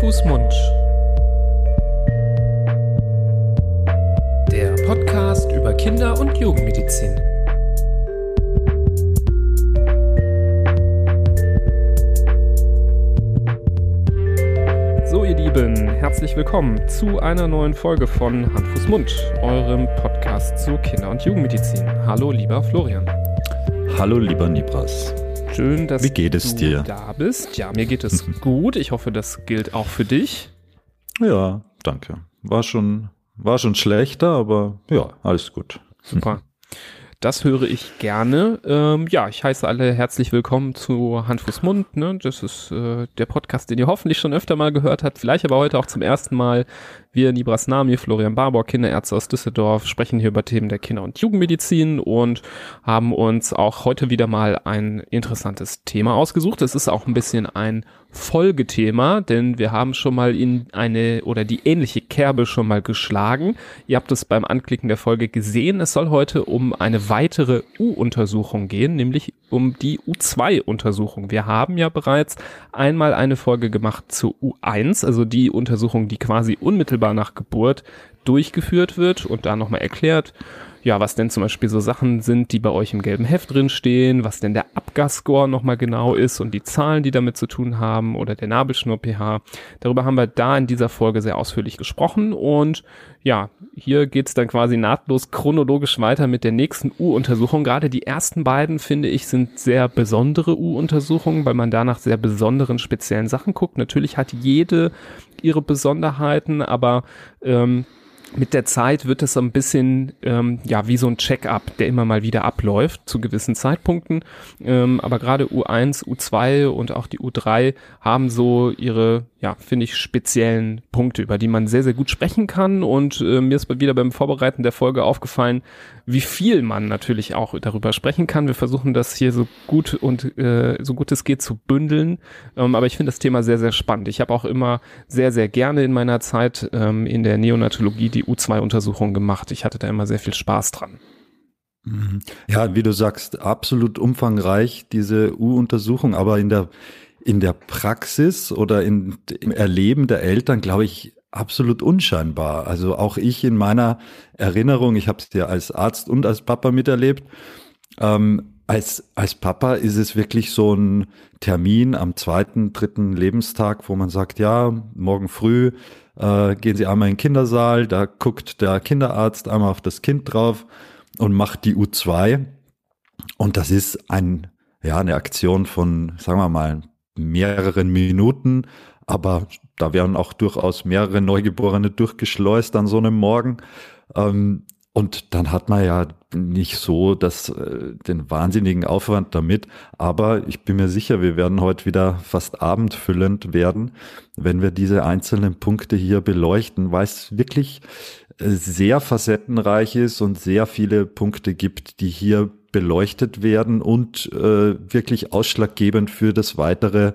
Fuß, Mund. Der Podcast über Kinder- und Jugendmedizin. So, ihr Lieben, herzlich willkommen zu einer neuen Folge von Hand, Fuß, Mund, eurem Podcast zu Kinder- und Jugendmedizin. Hallo, lieber Florian. Hallo, lieber Nibras. Schön, dass Wie geht es du dir? da bist. Ja, mir geht es gut. Ich hoffe, das gilt auch für dich. Ja, danke. War schon, war schon schlechter, aber ja, alles gut. Super. Das höre ich gerne. Ähm, ja, ich heiße alle herzlich willkommen zu Hand, Fuß, Mund. Ne? Das ist äh, der Podcast, den ihr hoffentlich schon öfter mal gehört habt, vielleicht aber heute auch zum ersten Mal. Wir, Nibras Nami, Florian Barbour, Kinderärzte aus Düsseldorf, sprechen hier über Themen der Kinder- und Jugendmedizin und haben uns auch heute wieder mal ein interessantes Thema ausgesucht. Es ist auch ein bisschen ein Folgethema, denn wir haben schon mal in eine oder die ähnliche Kerbe schon mal geschlagen. Ihr habt es beim Anklicken der Folge gesehen. Es soll heute um eine weitere U-Untersuchung gehen, nämlich um die U2-Untersuchung. Wir haben ja bereits einmal eine Folge gemacht zu U1, also die Untersuchung, die quasi unmittelbar nach Geburt durchgeführt wird und da nochmal erklärt, ja, was denn zum Beispiel so Sachen sind, die bei euch im gelben Heft drin stehen, was denn der Abgasscore nochmal genau ist und die Zahlen, die damit zu tun haben oder der Nabelschnur-pH. Darüber haben wir da in dieser Folge sehr ausführlich gesprochen und ja, hier geht's dann quasi nahtlos chronologisch weiter mit der nächsten U-Untersuchung. Gerade die ersten beiden, finde ich, sind sehr besondere U-Untersuchungen, weil man da nach sehr besonderen speziellen Sachen guckt. Natürlich hat jede ihre Besonderheiten, aber ähm, mit der Zeit wird es so ein bisschen ähm, ja wie so ein Check-up, der immer mal wieder abläuft zu gewissen Zeitpunkten. Ähm, aber gerade U1, U2 und auch die U3 haben so ihre, ja, finde ich, speziellen Punkte, über die man sehr, sehr gut sprechen kann. Und äh, mir ist wieder beim Vorbereiten der Folge aufgefallen, wie viel man natürlich auch darüber sprechen kann. Wir versuchen das hier so gut und äh, so gut es geht zu bündeln. Ähm, aber ich finde das Thema sehr, sehr spannend. Ich habe auch immer sehr, sehr gerne in meiner Zeit ähm, in der Neonatologie die U2-Untersuchung gemacht. Ich hatte da immer sehr viel Spaß dran. Ja, wie du sagst, absolut umfangreich diese U-Untersuchung, aber in der in der Praxis oder in, im Erleben der Eltern, glaube ich, absolut unscheinbar. Also auch ich in meiner Erinnerung, ich habe es ja als Arzt und als Papa miterlebt, ähm, als, als Papa ist es wirklich so ein Termin am zweiten, dritten Lebenstag, wo man sagt, ja, morgen früh äh, gehen Sie einmal in den Kindersaal, da guckt der Kinderarzt einmal auf das Kind drauf und macht die U2. Und das ist ein, ja, eine Aktion von, sagen wir mal, mehreren Minuten, aber da werden auch durchaus mehrere Neugeborene durchgeschleust an so einem Morgen. Ähm, und dann hat man ja nicht so das, äh, den wahnsinnigen Aufwand damit. Aber ich bin mir sicher, wir werden heute wieder fast abendfüllend werden, wenn wir diese einzelnen Punkte hier beleuchten, weil es wirklich äh, sehr facettenreich ist und sehr viele Punkte gibt, die hier beleuchtet werden und äh, wirklich ausschlaggebend für das weitere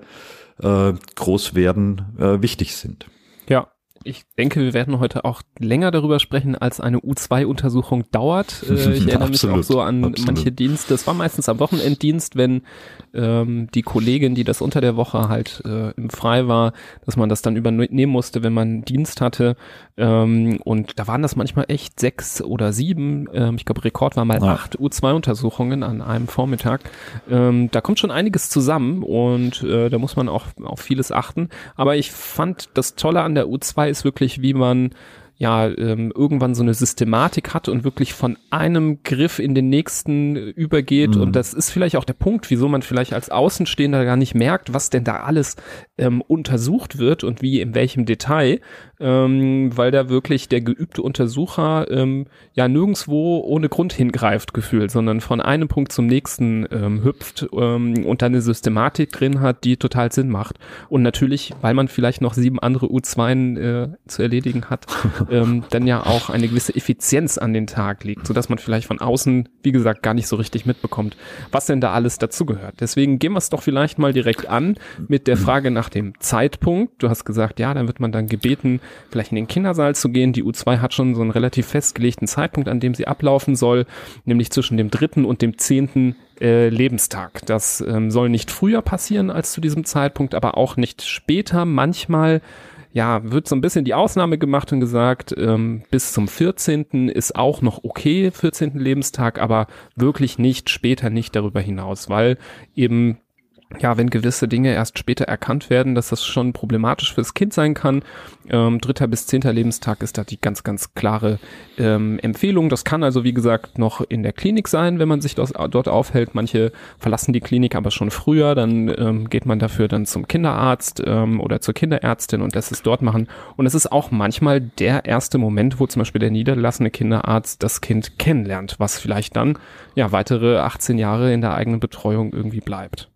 äh, Großwerden äh, wichtig sind. Ja, ich denke, wir werden heute auch länger darüber sprechen, als eine U2-Untersuchung dauert. Äh, ich erinnere mich auch so an absolut. manche Dienste. Das war meistens am Wochenenddienst, wenn ähm, die Kollegin, die das unter der Woche halt äh, im Frei war, dass man das dann übernehmen musste, wenn man Dienst hatte. Ähm, und da waren das manchmal echt sechs oder sieben. Ähm, ich glaube, Rekord war mal ja. acht U2-Untersuchungen an einem Vormittag. Ähm, da kommt schon einiges zusammen und äh, da muss man auch auf vieles achten. Aber ich fand das Tolle an der U2 ist wirklich, wie man ja ähm, irgendwann so eine Systematik hat und wirklich von einem Griff in den nächsten übergeht. Mhm. Und das ist vielleicht auch der Punkt, wieso man vielleicht als Außenstehender gar nicht merkt, was denn da alles ähm, untersucht wird und wie in welchem Detail, ähm, weil da wirklich der geübte Untersucher ähm, ja nirgendswo ohne Grund hingreift gefühlt, sondern von einem Punkt zum nächsten ähm, hüpft ähm, und dann eine Systematik drin hat, die total Sinn macht. Und natürlich, weil man vielleicht noch sieben andere U2 äh, zu erledigen hat, ähm, dann ja auch eine gewisse Effizienz an den Tag legt, so dass man vielleicht von außen, wie gesagt, gar nicht so richtig mitbekommt, was denn da alles dazugehört. Deswegen gehen wir es doch vielleicht mal direkt an mit der Frage nach dem Zeitpunkt. Du hast gesagt, ja, dann wird man dann gebeten, vielleicht in den Kindersaal zu gehen. Die U2 hat schon so einen relativ festgelegten Zeitpunkt, an dem sie ablaufen soll, nämlich zwischen dem dritten und dem zehnten äh, Lebenstag. Das ähm, soll nicht früher passieren als zu diesem Zeitpunkt, aber auch nicht später. Manchmal ja, wird so ein bisschen die Ausnahme gemacht und gesagt, ähm, bis zum 14. ist auch noch okay, 14. Lebenstag, aber wirklich nicht später, nicht darüber hinaus, weil eben ja, wenn gewisse Dinge erst später erkannt werden, dass das schon problematisch fürs Kind sein kann. Ähm, dritter bis zehnter Lebenstag ist da die ganz, ganz klare ähm, Empfehlung. Das kann also, wie gesagt, noch in der Klinik sein, wenn man sich das, dort aufhält. Manche verlassen die Klinik aber schon früher. Dann ähm, geht man dafür dann zum Kinderarzt ähm, oder zur Kinderärztin und lässt es dort machen. Und es ist auch manchmal der erste Moment, wo zum Beispiel der niedergelassene Kinderarzt das Kind kennenlernt, was vielleicht dann ja weitere 18 Jahre in der eigenen Betreuung irgendwie bleibt.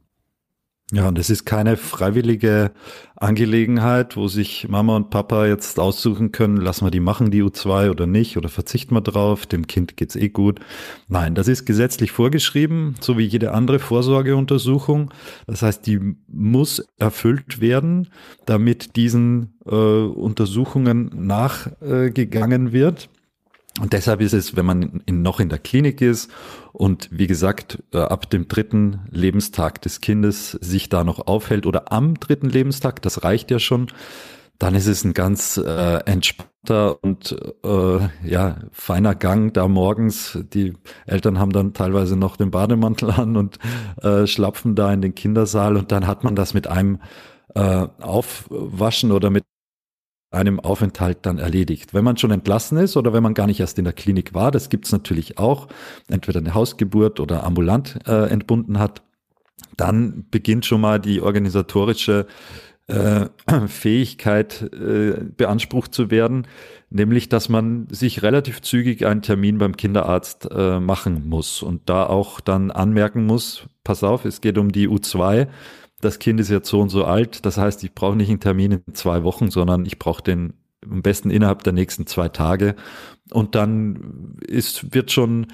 Ja, und es ist keine freiwillige Angelegenheit, wo sich Mama und Papa jetzt aussuchen können, lassen wir die machen, die U2 oder nicht, oder verzichten wir drauf, dem Kind geht's eh gut. Nein, das ist gesetzlich vorgeschrieben, so wie jede andere Vorsorgeuntersuchung. Das heißt, die muss erfüllt werden, damit diesen äh, Untersuchungen nachgegangen wird. Und deshalb ist es, wenn man in, noch in der Klinik ist und wie gesagt, äh, ab dem dritten Lebenstag des Kindes sich da noch aufhält oder am dritten Lebenstag, das reicht ja schon, dann ist es ein ganz äh, entspannter und äh, ja feiner Gang da morgens. Die Eltern haben dann teilweise noch den Bademantel an und äh, schlapfen da in den Kindersaal und dann hat man das mit einem äh, Aufwaschen oder mit einem Aufenthalt dann erledigt. Wenn man schon entlassen ist oder wenn man gar nicht erst in der Klinik war, das gibt's natürlich auch, entweder eine Hausgeburt oder ambulant äh, entbunden hat, dann beginnt schon mal die organisatorische äh, Fähigkeit äh, beansprucht zu werden, nämlich dass man sich relativ zügig einen Termin beim Kinderarzt äh, machen muss und da auch dann anmerken muss, pass auf, es geht um die U2, das Kind ist jetzt so und so alt, das heißt, ich brauche nicht einen Termin in zwei Wochen, sondern ich brauche den am besten innerhalb der nächsten zwei Tage. Und dann ist, wird schon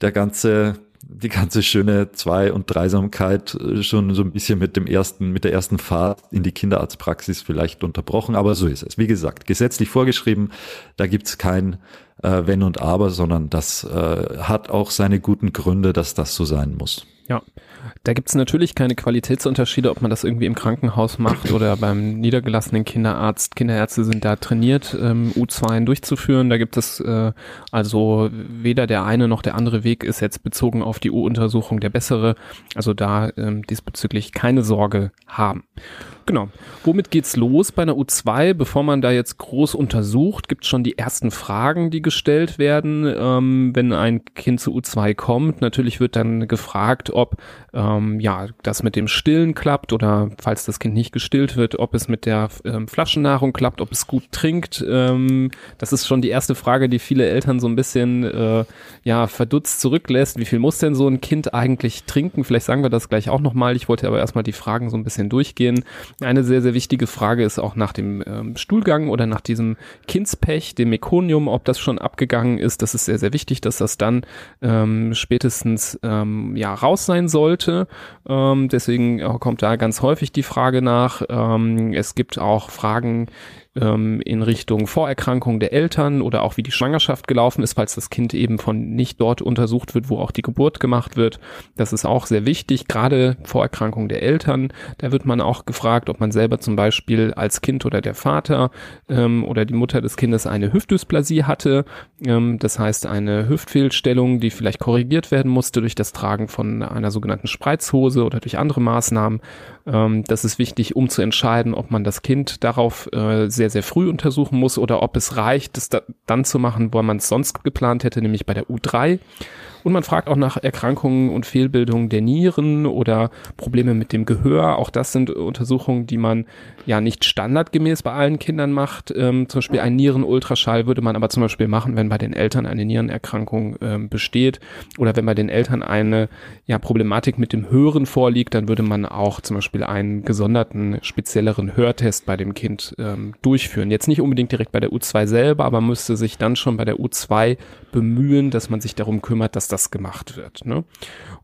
der ganze, die ganze schöne Zwei- und Dreisamkeit schon so ein bisschen mit dem ersten, mit der ersten Fahrt in die Kinderarztpraxis vielleicht unterbrochen. Aber so ist es. Wie gesagt, gesetzlich vorgeschrieben, da gibt's kein äh, Wenn und Aber, sondern das äh, hat auch seine guten Gründe, dass das so sein muss. Ja, da gibt es natürlich keine Qualitätsunterschiede, ob man das irgendwie im Krankenhaus macht oder beim niedergelassenen Kinderarzt. Kinderärzte sind da trainiert, ähm, U2 durchzuführen. Da gibt es äh, also weder der eine noch der andere Weg ist jetzt bezogen auf die U-Untersuchung der bessere. Also da ähm, diesbezüglich keine Sorge haben. Genau. Womit geht's los bei einer U2? Bevor man da jetzt groß untersucht, gibt es schon die ersten Fragen, die gestellt werden, ähm, wenn ein Kind zu U2 kommt. Natürlich wird dann gefragt, ob ähm, ja das mit dem Stillen klappt oder falls das Kind nicht gestillt wird, ob es mit der ähm, Flaschennahrung klappt, ob es gut trinkt. Ähm, das ist schon die erste Frage, die viele Eltern so ein bisschen äh, ja verdutzt zurücklässt. Wie viel muss denn so ein Kind eigentlich trinken? Vielleicht sagen wir das gleich auch nochmal. Ich wollte aber erstmal die Fragen so ein bisschen durchgehen. Eine sehr, sehr wichtige Frage ist auch nach dem ähm, Stuhlgang oder nach diesem Kindspech, dem Mekonium, ob das schon abgegangen ist. Das ist sehr, sehr wichtig, dass das dann ähm, spätestens ähm, ja raus sein sollte. Ähm, deswegen kommt da ganz häufig die Frage nach. Ähm, es gibt auch Fragen ähm, in Richtung Vorerkrankung der Eltern oder auch wie die Schwangerschaft gelaufen ist, falls das Kind eben von nicht dort untersucht wird, wo auch die Geburt gemacht wird. Das ist auch sehr wichtig, gerade Vorerkrankung der Eltern. Da wird man auch gefragt, ob man selber zum Beispiel als Kind oder der Vater ähm, oder die Mutter des Kindes eine Hüftdysplasie hatte. Ähm, das heißt eine Hüftfehlstellung, die vielleicht korrigiert werden musste durch das Tragen von einer sogenannten Spreizhose oder durch andere Maßnahmen. Ähm, das ist wichtig, um zu entscheiden, ob man das Kind darauf äh, sehr, sehr früh untersuchen muss oder ob es reicht, das da, dann zu machen, wo man es sonst geplant hätte, nämlich bei der U3. Und man fragt auch nach Erkrankungen und Fehlbildungen der Nieren oder Probleme mit dem Gehör. Auch das sind Untersuchungen, die man ja nicht standardgemäß bei allen Kindern macht. Ähm, zum Beispiel ein Nierenultraschall würde man aber zum Beispiel machen, wenn bei den Eltern eine Nierenerkrankung ähm, besteht oder wenn bei den Eltern eine ja, Problematik mit dem Hören vorliegt, dann würde man auch zum Beispiel einen gesonderten, spezielleren Hörtest bei dem Kind ähm, durchführen. Jetzt nicht unbedingt direkt bei der U2 selber, aber müsste sich dann schon bei der U2 bemühen, dass man sich darum kümmert, dass das gemacht wird. Ne?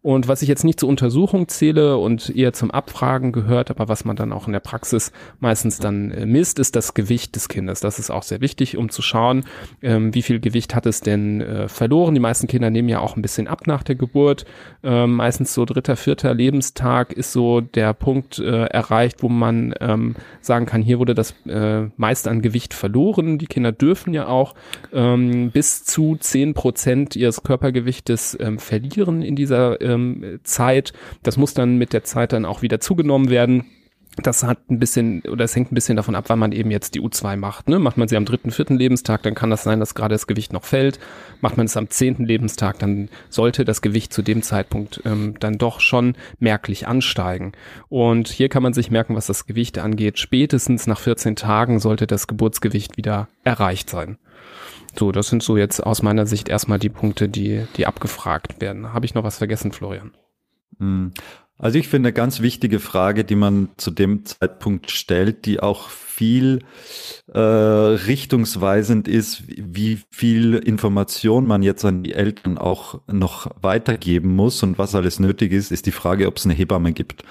Und was ich jetzt nicht zur Untersuchung zähle und eher zum Abfragen gehört, aber was man dann auch in der Praxis meistens dann äh, misst, ist das Gewicht des Kindes. Das ist auch sehr wichtig, um zu schauen, ähm, wie viel Gewicht hat es denn äh, verloren. Die meisten Kinder nehmen ja auch ein bisschen ab nach der Geburt. Ähm, meistens so dritter, vierter Lebenstag ist so der Punkt äh, erreicht, wo man ähm, sagen kann, hier wurde das äh, meiste an Gewicht verloren. Die Kinder dürfen ja auch ähm, bis zu zehn Prozent ihres Körpergewichtes ähm, verlieren in dieser äh, ähm, Zeit. Das muss dann mit der Zeit dann auch wieder zugenommen werden. Das hat ein bisschen, oder es hängt ein bisschen davon ab, wann man eben jetzt die U2 macht. Ne? Macht man sie am dritten, vierten Lebenstag, dann kann das sein, dass gerade das Gewicht noch fällt. Macht man es am zehnten Lebenstag, dann sollte das Gewicht zu dem Zeitpunkt ähm, dann doch schon merklich ansteigen. Und hier kann man sich merken, was das Gewicht angeht. Spätestens nach 14 Tagen sollte das Geburtsgewicht wieder erreicht sein. So, das sind so jetzt aus meiner Sicht erstmal die Punkte, die, die abgefragt werden. Habe ich noch was vergessen, Florian? Hm. Also ich finde eine ganz wichtige Frage, die man zu dem Zeitpunkt stellt, die auch viel äh, richtungsweisend ist, wie viel Information man jetzt an die Eltern auch noch weitergeben muss und was alles nötig ist, ist die Frage, ob es eine Hebamme gibt,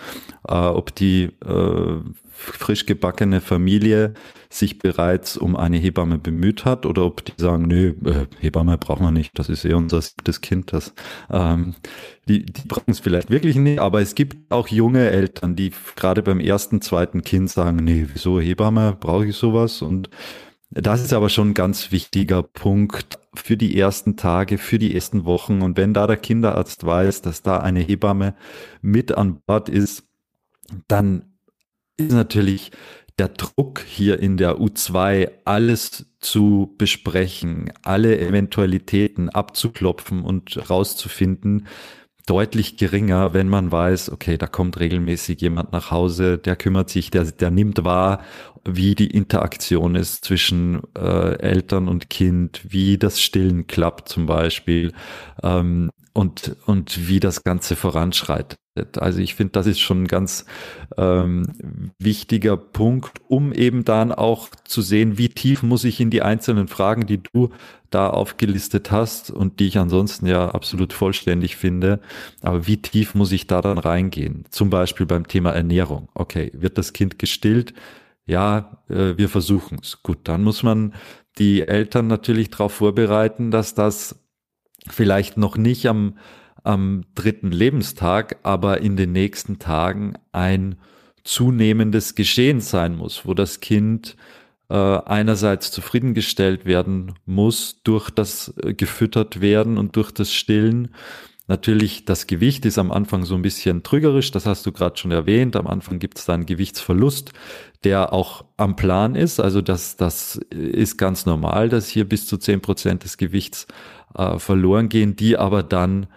äh, ob die äh, frisch gebackene Familie sich bereits um eine Hebamme bemüht hat oder ob die sagen, nö, äh, Hebamme brauchen wir nicht, das ist eh unser siebtes Kind, das ähm, die, die brauchen es vielleicht wirklich nicht, aber es gibt auch junge Eltern, die gerade beim ersten, zweiten Kind sagen, nee, wieso Hebamme, brauche ich sowas? Und das ist aber schon ein ganz wichtiger Punkt für die ersten Tage, für die ersten Wochen. Und wenn da der Kinderarzt weiß, dass da eine Hebamme mit an Bord ist, dann ist natürlich der Druck hier in der U2, alles zu besprechen, alle Eventualitäten abzuklopfen und rauszufinden, deutlich geringer, wenn man weiß, okay, da kommt regelmäßig jemand nach Hause, der kümmert sich, der, der nimmt wahr, wie die Interaktion ist zwischen äh, Eltern und Kind, wie das Stillen klappt zum Beispiel. Ähm, und, und wie das Ganze voranschreitet. Also ich finde, das ist schon ein ganz ähm, wichtiger Punkt, um eben dann auch zu sehen, wie tief muss ich in die einzelnen Fragen, die du da aufgelistet hast und die ich ansonsten ja absolut vollständig finde, aber wie tief muss ich da dann reingehen? Zum Beispiel beim Thema Ernährung. Okay, wird das Kind gestillt? Ja, äh, wir versuchen es. Gut, dann muss man die Eltern natürlich darauf vorbereiten, dass das vielleicht noch nicht am am dritten Lebenstag, aber in den nächsten Tagen ein zunehmendes Geschehen sein muss, wo das Kind äh, einerseits zufriedengestellt werden muss durch das äh, gefüttert werden und durch das Stillen. Natürlich, das Gewicht ist am Anfang so ein bisschen trügerisch, das hast du gerade schon erwähnt. Am Anfang gibt es da einen Gewichtsverlust, der auch am Plan ist. Also das, das ist ganz normal, dass hier bis zu zehn Prozent des Gewichts äh, verloren gehen, die aber dann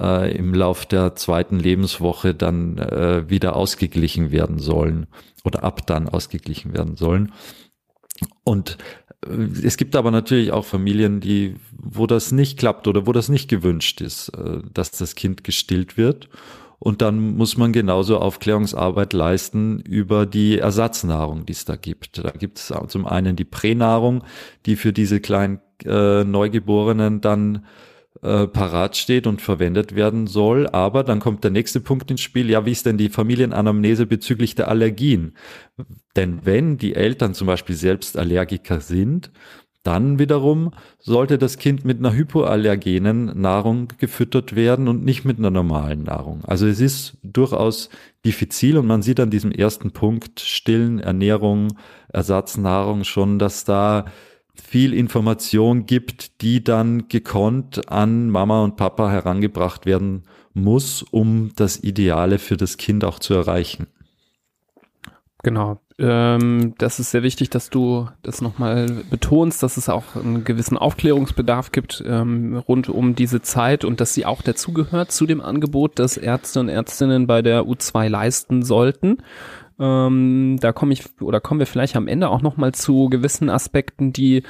äh, im Lauf der zweiten Lebenswoche dann äh, wieder ausgeglichen werden sollen oder ab dann ausgeglichen werden sollen. Und äh, es gibt aber natürlich auch Familien, die, wo das nicht klappt oder wo das nicht gewünscht ist, äh, dass das Kind gestillt wird. Und dann muss man genauso Aufklärungsarbeit leisten über die Ersatznahrung, die es da gibt. Da gibt es zum einen die Pränahrung, die für diese kleinen äh, Neugeborenen dann äh, parat steht und verwendet werden soll. Aber dann kommt der nächste Punkt ins Spiel. Ja, wie ist denn die Familienanamnese bezüglich der Allergien? Denn wenn die Eltern zum Beispiel selbst Allergiker sind, dann wiederum sollte das Kind mit einer hypoallergenen Nahrung gefüttert werden und nicht mit einer normalen Nahrung. Also es ist durchaus diffizil und man sieht an diesem ersten Punkt Stillen, Ernährung, Ersatznahrung schon, dass da viel Information gibt, die dann gekonnt an Mama und Papa herangebracht werden muss, um das Ideale für das Kind auch zu erreichen. Genau. Ähm, das ist sehr wichtig, dass du das nochmal betonst, dass es auch einen gewissen Aufklärungsbedarf gibt ähm, rund um diese Zeit und dass sie auch dazugehört zu dem Angebot, das Ärzte und Ärztinnen bei der U2 leisten sollten. Ähm, da komme ich oder kommen wir vielleicht am Ende auch noch mal zu gewissen Aspekten, die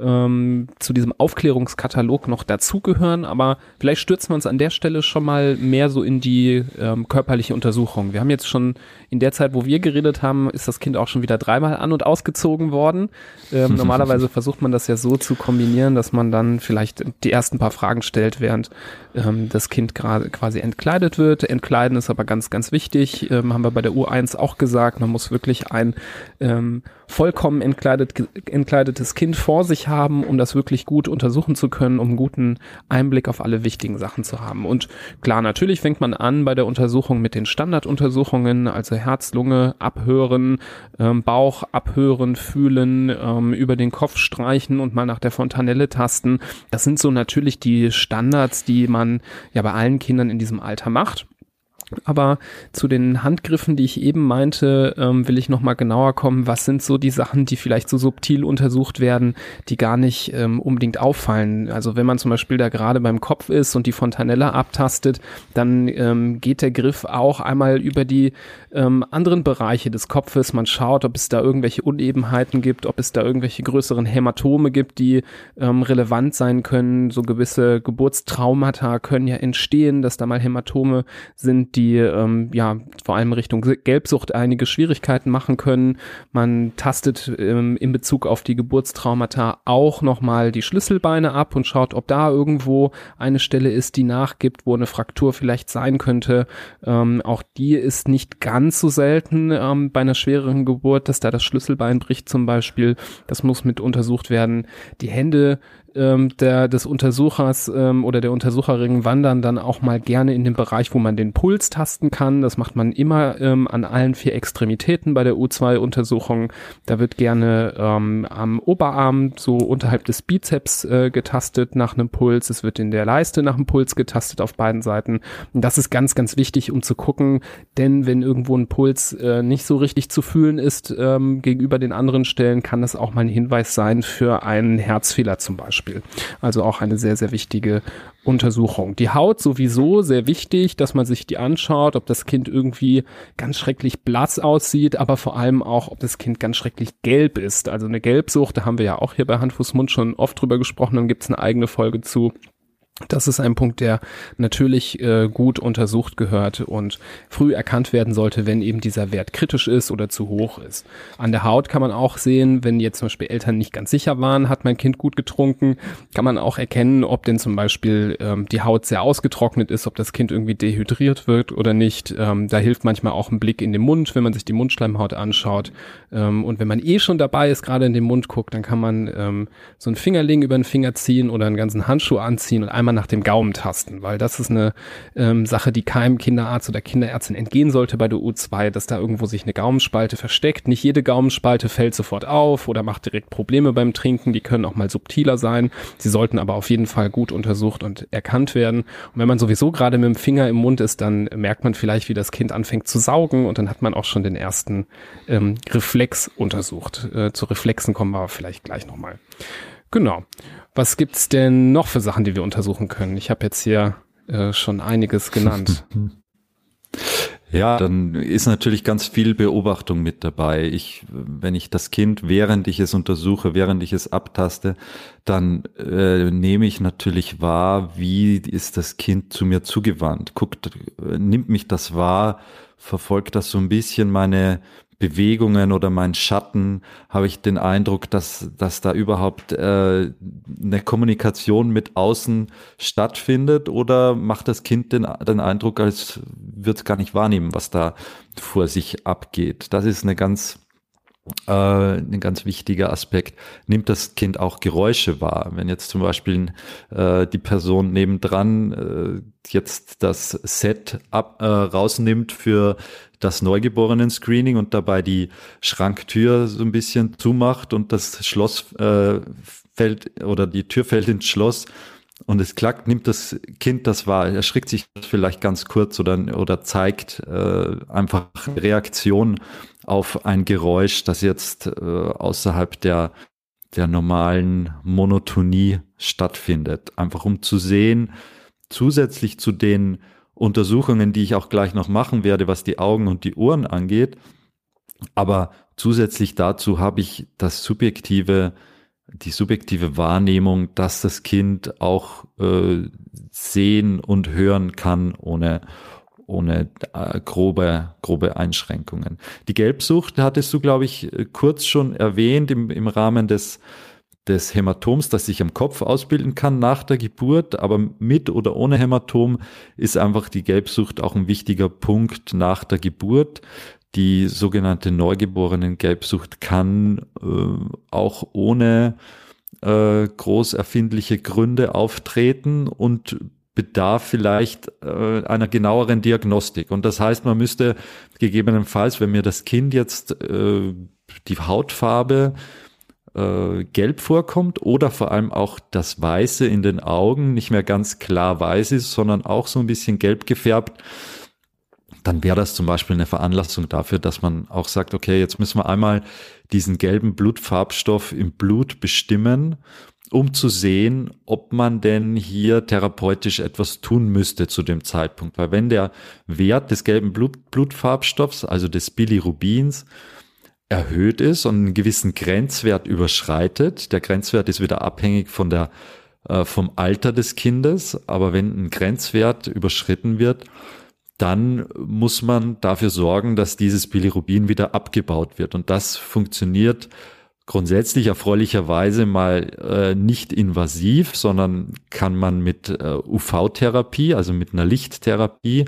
ähm, zu diesem Aufklärungskatalog noch dazugehören, aber vielleicht stürzen wir uns an der Stelle schon mal mehr so in die ähm, körperliche Untersuchung. Wir haben jetzt schon in der Zeit, wo wir geredet haben, ist das Kind auch schon wieder dreimal an- und ausgezogen worden. Ähm, normalerweise versucht man das ja so zu kombinieren, dass man dann vielleicht die ersten paar Fragen stellt, während ähm, das Kind gerade quasi entkleidet wird. Entkleiden ist aber ganz, ganz wichtig. Ähm, haben wir bei der U1 auch gesagt, man muss wirklich ein ähm, vollkommen entkleidet, entkleidetes Kind vor sich haben, um das wirklich gut untersuchen zu können, um guten Einblick auf alle wichtigen Sachen zu haben. Und klar, natürlich fängt man an bei der Untersuchung mit den Standarduntersuchungen, also Herz, Lunge abhören, ähm, Bauch abhören, fühlen, ähm, über den Kopf streichen und mal nach der Fontanelle tasten. Das sind so natürlich die Standards, die man ja bei allen Kindern in diesem Alter macht. Aber zu den Handgriffen, die ich eben meinte, ähm, will ich nochmal genauer kommen. Was sind so die Sachen, die vielleicht so subtil untersucht werden, die gar nicht ähm, unbedingt auffallen? Also wenn man zum Beispiel da gerade beim Kopf ist und die Fontanelle abtastet, dann ähm, geht der Griff auch einmal über die ähm, anderen Bereiche des Kopfes. Man schaut, ob es da irgendwelche Unebenheiten gibt, ob es da irgendwelche größeren Hämatome gibt, die ähm, relevant sein können. So gewisse Geburtstraumata können ja entstehen, dass da mal Hämatome sind, die ähm, ja vor allem Richtung Gelbsucht einige Schwierigkeiten machen können. Man tastet ähm, in Bezug auf die Geburtstraumata auch nochmal die Schlüsselbeine ab und schaut, ob da irgendwo eine Stelle ist, die nachgibt, wo eine Fraktur vielleicht sein könnte. Ähm, auch die ist nicht ganz so selten ähm, bei einer schwereren Geburt, dass da das Schlüsselbein bricht zum Beispiel. Das muss mit untersucht werden. Die Hände ähm, der, des Untersuchers ähm, oder der Untersucherin wandern dann auch mal gerne in den Bereich, wo man den Puls tasten kann. Das macht man immer ähm, an allen vier Extremitäten bei der U2-Untersuchung. Da wird gerne ähm, am Oberarm so unterhalb des Bizeps äh, getastet nach einem Puls. Es wird in der Leiste nach einem Puls getastet auf beiden Seiten. Und das ist ganz, ganz wichtig, um zu gucken, denn wenn irgendwo ein Puls äh, nicht so richtig zu fühlen ist ähm, gegenüber den anderen Stellen, kann das auch mal ein Hinweis sein für einen Herzfehler zum Beispiel. Beispiel. Also auch eine sehr, sehr wichtige Untersuchung. Die Haut sowieso sehr wichtig, dass man sich die anschaut, ob das Kind irgendwie ganz schrecklich blass aussieht, aber vor allem auch, ob das Kind ganz schrecklich gelb ist. Also eine Gelbsucht, da haben wir ja auch hier bei Hand, Fuß, Mund schon oft drüber gesprochen, dann gibt es eine eigene Folge zu. Das ist ein Punkt, der natürlich äh, gut untersucht gehört und früh erkannt werden sollte, wenn eben dieser Wert kritisch ist oder zu hoch ist. An der Haut kann man auch sehen, wenn jetzt zum Beispiel Eltern nicht ganz sicher waren, hat mein Kind gut getrunken, kann man auch erkennen, ob denn zum Beispiel ähm, die Haut sehr ausgetrocknet ist, ob das Kind irgendwie dehydriert wird oder nicht. Ähm, da hilft manchmal auch ein Blick in den Mund, wenn man sich die Mundschleimhaut anschaut. Ähm, und wenn man eh schon dabei ist, gerade in den Mund guckt, dann kann man ähm, so einen Fingerling über den Finger ziehen oder einen ganzen Handschuh anziehen und einmal nach dem Gaumen tasten, weil das ist eine ähm, Sache, die keinem Kinderarzt oder Kinderärztin entgehen sollte bei der U2, dass da irgendwo sich eine Gaumenspalte versteckt. Nicht jede Gaumenspalte fällt sofort auf oder macht direkt Probleme beim Trinken. Die können auch mal subtiler sein. Sie sollten aber auf jeden Fall gut untersucht und erkannt werden. Und wenn man sowieso gerade mit dem Finger im Mund ist, dann merkt man vielleicht, wie das Kind anfängt zu saugen und dann hat man auch schon den ersten ähm, Reflex untersucht. Äh, zu Reflexen kommen wir vielleicht gleich nochmal. Genau. Was gibt's denn noch für Sachen, die wir untersuchen können? Ich habe jetzt hier äh, schon einiges genannt. Ja, dann ist natürlich ganz viel Beobachtung mit dabei. Ich, wenn ich das Kind, während ich es untersuche, während ich es abtaste, dann äh, nehme ich natürlich wahr, wie ist das Kind zu mir zugewandt. Guckt, nimmt mich das wahr, verfolgt das so ein bisschen meine Bewegungen oder mein Schatten habe ich den Eindruck, dass, dass da überhaupt äh, eine Kommunikation mit außen stattfindet oder macht das Kind den, den Eindruck, als würde es gar nicht wahrnehmen, was da vor sich abgeht. Das ist eine ganz äh, ein ganz wichtiger Aspekt. Nimmt das Kind auch Geräusche wahr? Wenn jetzt zum Beispiel äh, die Person nebendran äh, jetzt das Set ab, äh, rausnimmt für das Neugeborenen-Screening und dabei die Schranktür so ein bisschen zumacht und das Schloss äh, fällt oder die Tür fällt ins Schloss und es klackt, nimmt das Kind das wahr, erschrickt sich vielleicht ganz kurz oder, oder zeigt äh, einfach Reaktion auf ein Geräusch, das jetzt äh, außerhalb der, der normalen Monotonie stattfindet. Einfach um zu sehen, zusätzlich zu den Untersuchungen, die ich auch gleich noch machen werde, was die Augen und die Ohren angeht, Aber zusätzlich dazu habe ich das subjektive, die subjektive Wahrnehmung, dass das Kind auch äh, sehen und hören kann, ohne, ohne äh, grobe, grobe Einschränkungen. Die Gelbsucht hattest du, glaube ich, kurz schon erwähnt im, im Rahmen des, des Hämatoms, das sich am Kopf ausbilden kann nach der Geburt, aber mit oder ohne Hämatom ist einfach die Gelbsucht auch ein wichtiger Punkt nach der Geburt. Die sogenannte neugeborenen Gelbsucht kann äh, auch ohne äh, groß erfindliche Gründe auftreten und bedarf vielleicht äh, einer genaueren Diagnostik. Und das heißt, man müsste gegebenenfalls, wenn mir das Kind jetzt äh, die Hautfarbe äh, gelb vorkommt oder vor allem auch das Weiße in den Augen nicht mehr ganz klar weiß ist, sondern auch so ein bisschen gelb gefärbt, dann wäre das zum Beispiel eine Veranlassung dafür, dass man auch sagt, okay, jetzt müssen wir einmal diesen gelben Blutfarbstoff im Blut bestimmen, um zu sehen, ob man denn hier therapeutisch etwas tun müsste zu dem Zeitpunkt. Weil wenn der Wert des gelben Blut, Blutfarbstoffs, also des Bilirubins, erhöht ist und einen gewissen Grenzwert überschreitet, der Grenzwert ist wieder abhängig von der äh, vom Alter des Kindes, aber wenn ein Grenzwert überschritten wird, dann muss man dafür sorgen, dass dieses Bilirubin wieder abgebaut wird. Und das funktioniert grundsätzlich erfreulicherweise mal äh, nicht invasiv, sondern kann man mit äh, UV-Therapie, also mit einer Lichttherapie,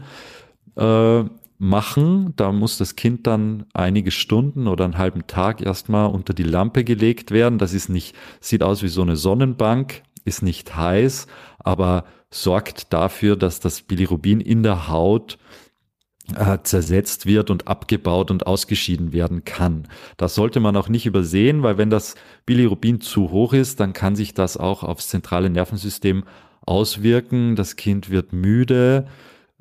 äh, machen. Da muss das Kind dann einige Stunden oder einen halben Tag erstmal unter die Lampe gelegt werden. Das ist nicht, sieht aus wie so eine Sonnenbank, ist nicht heiß, aber sorgt dafür, dass das Bilirubin in der Haut äh, zersetzt wird und abgebaut und ausgeschieden werden kann. Das sollte man auch nicht übersehen, weil wenn das Bilirubin zu hoch ist, dann kann sich das auch aufs zentrale Nervensystem auswirken. Das Kind wird müde,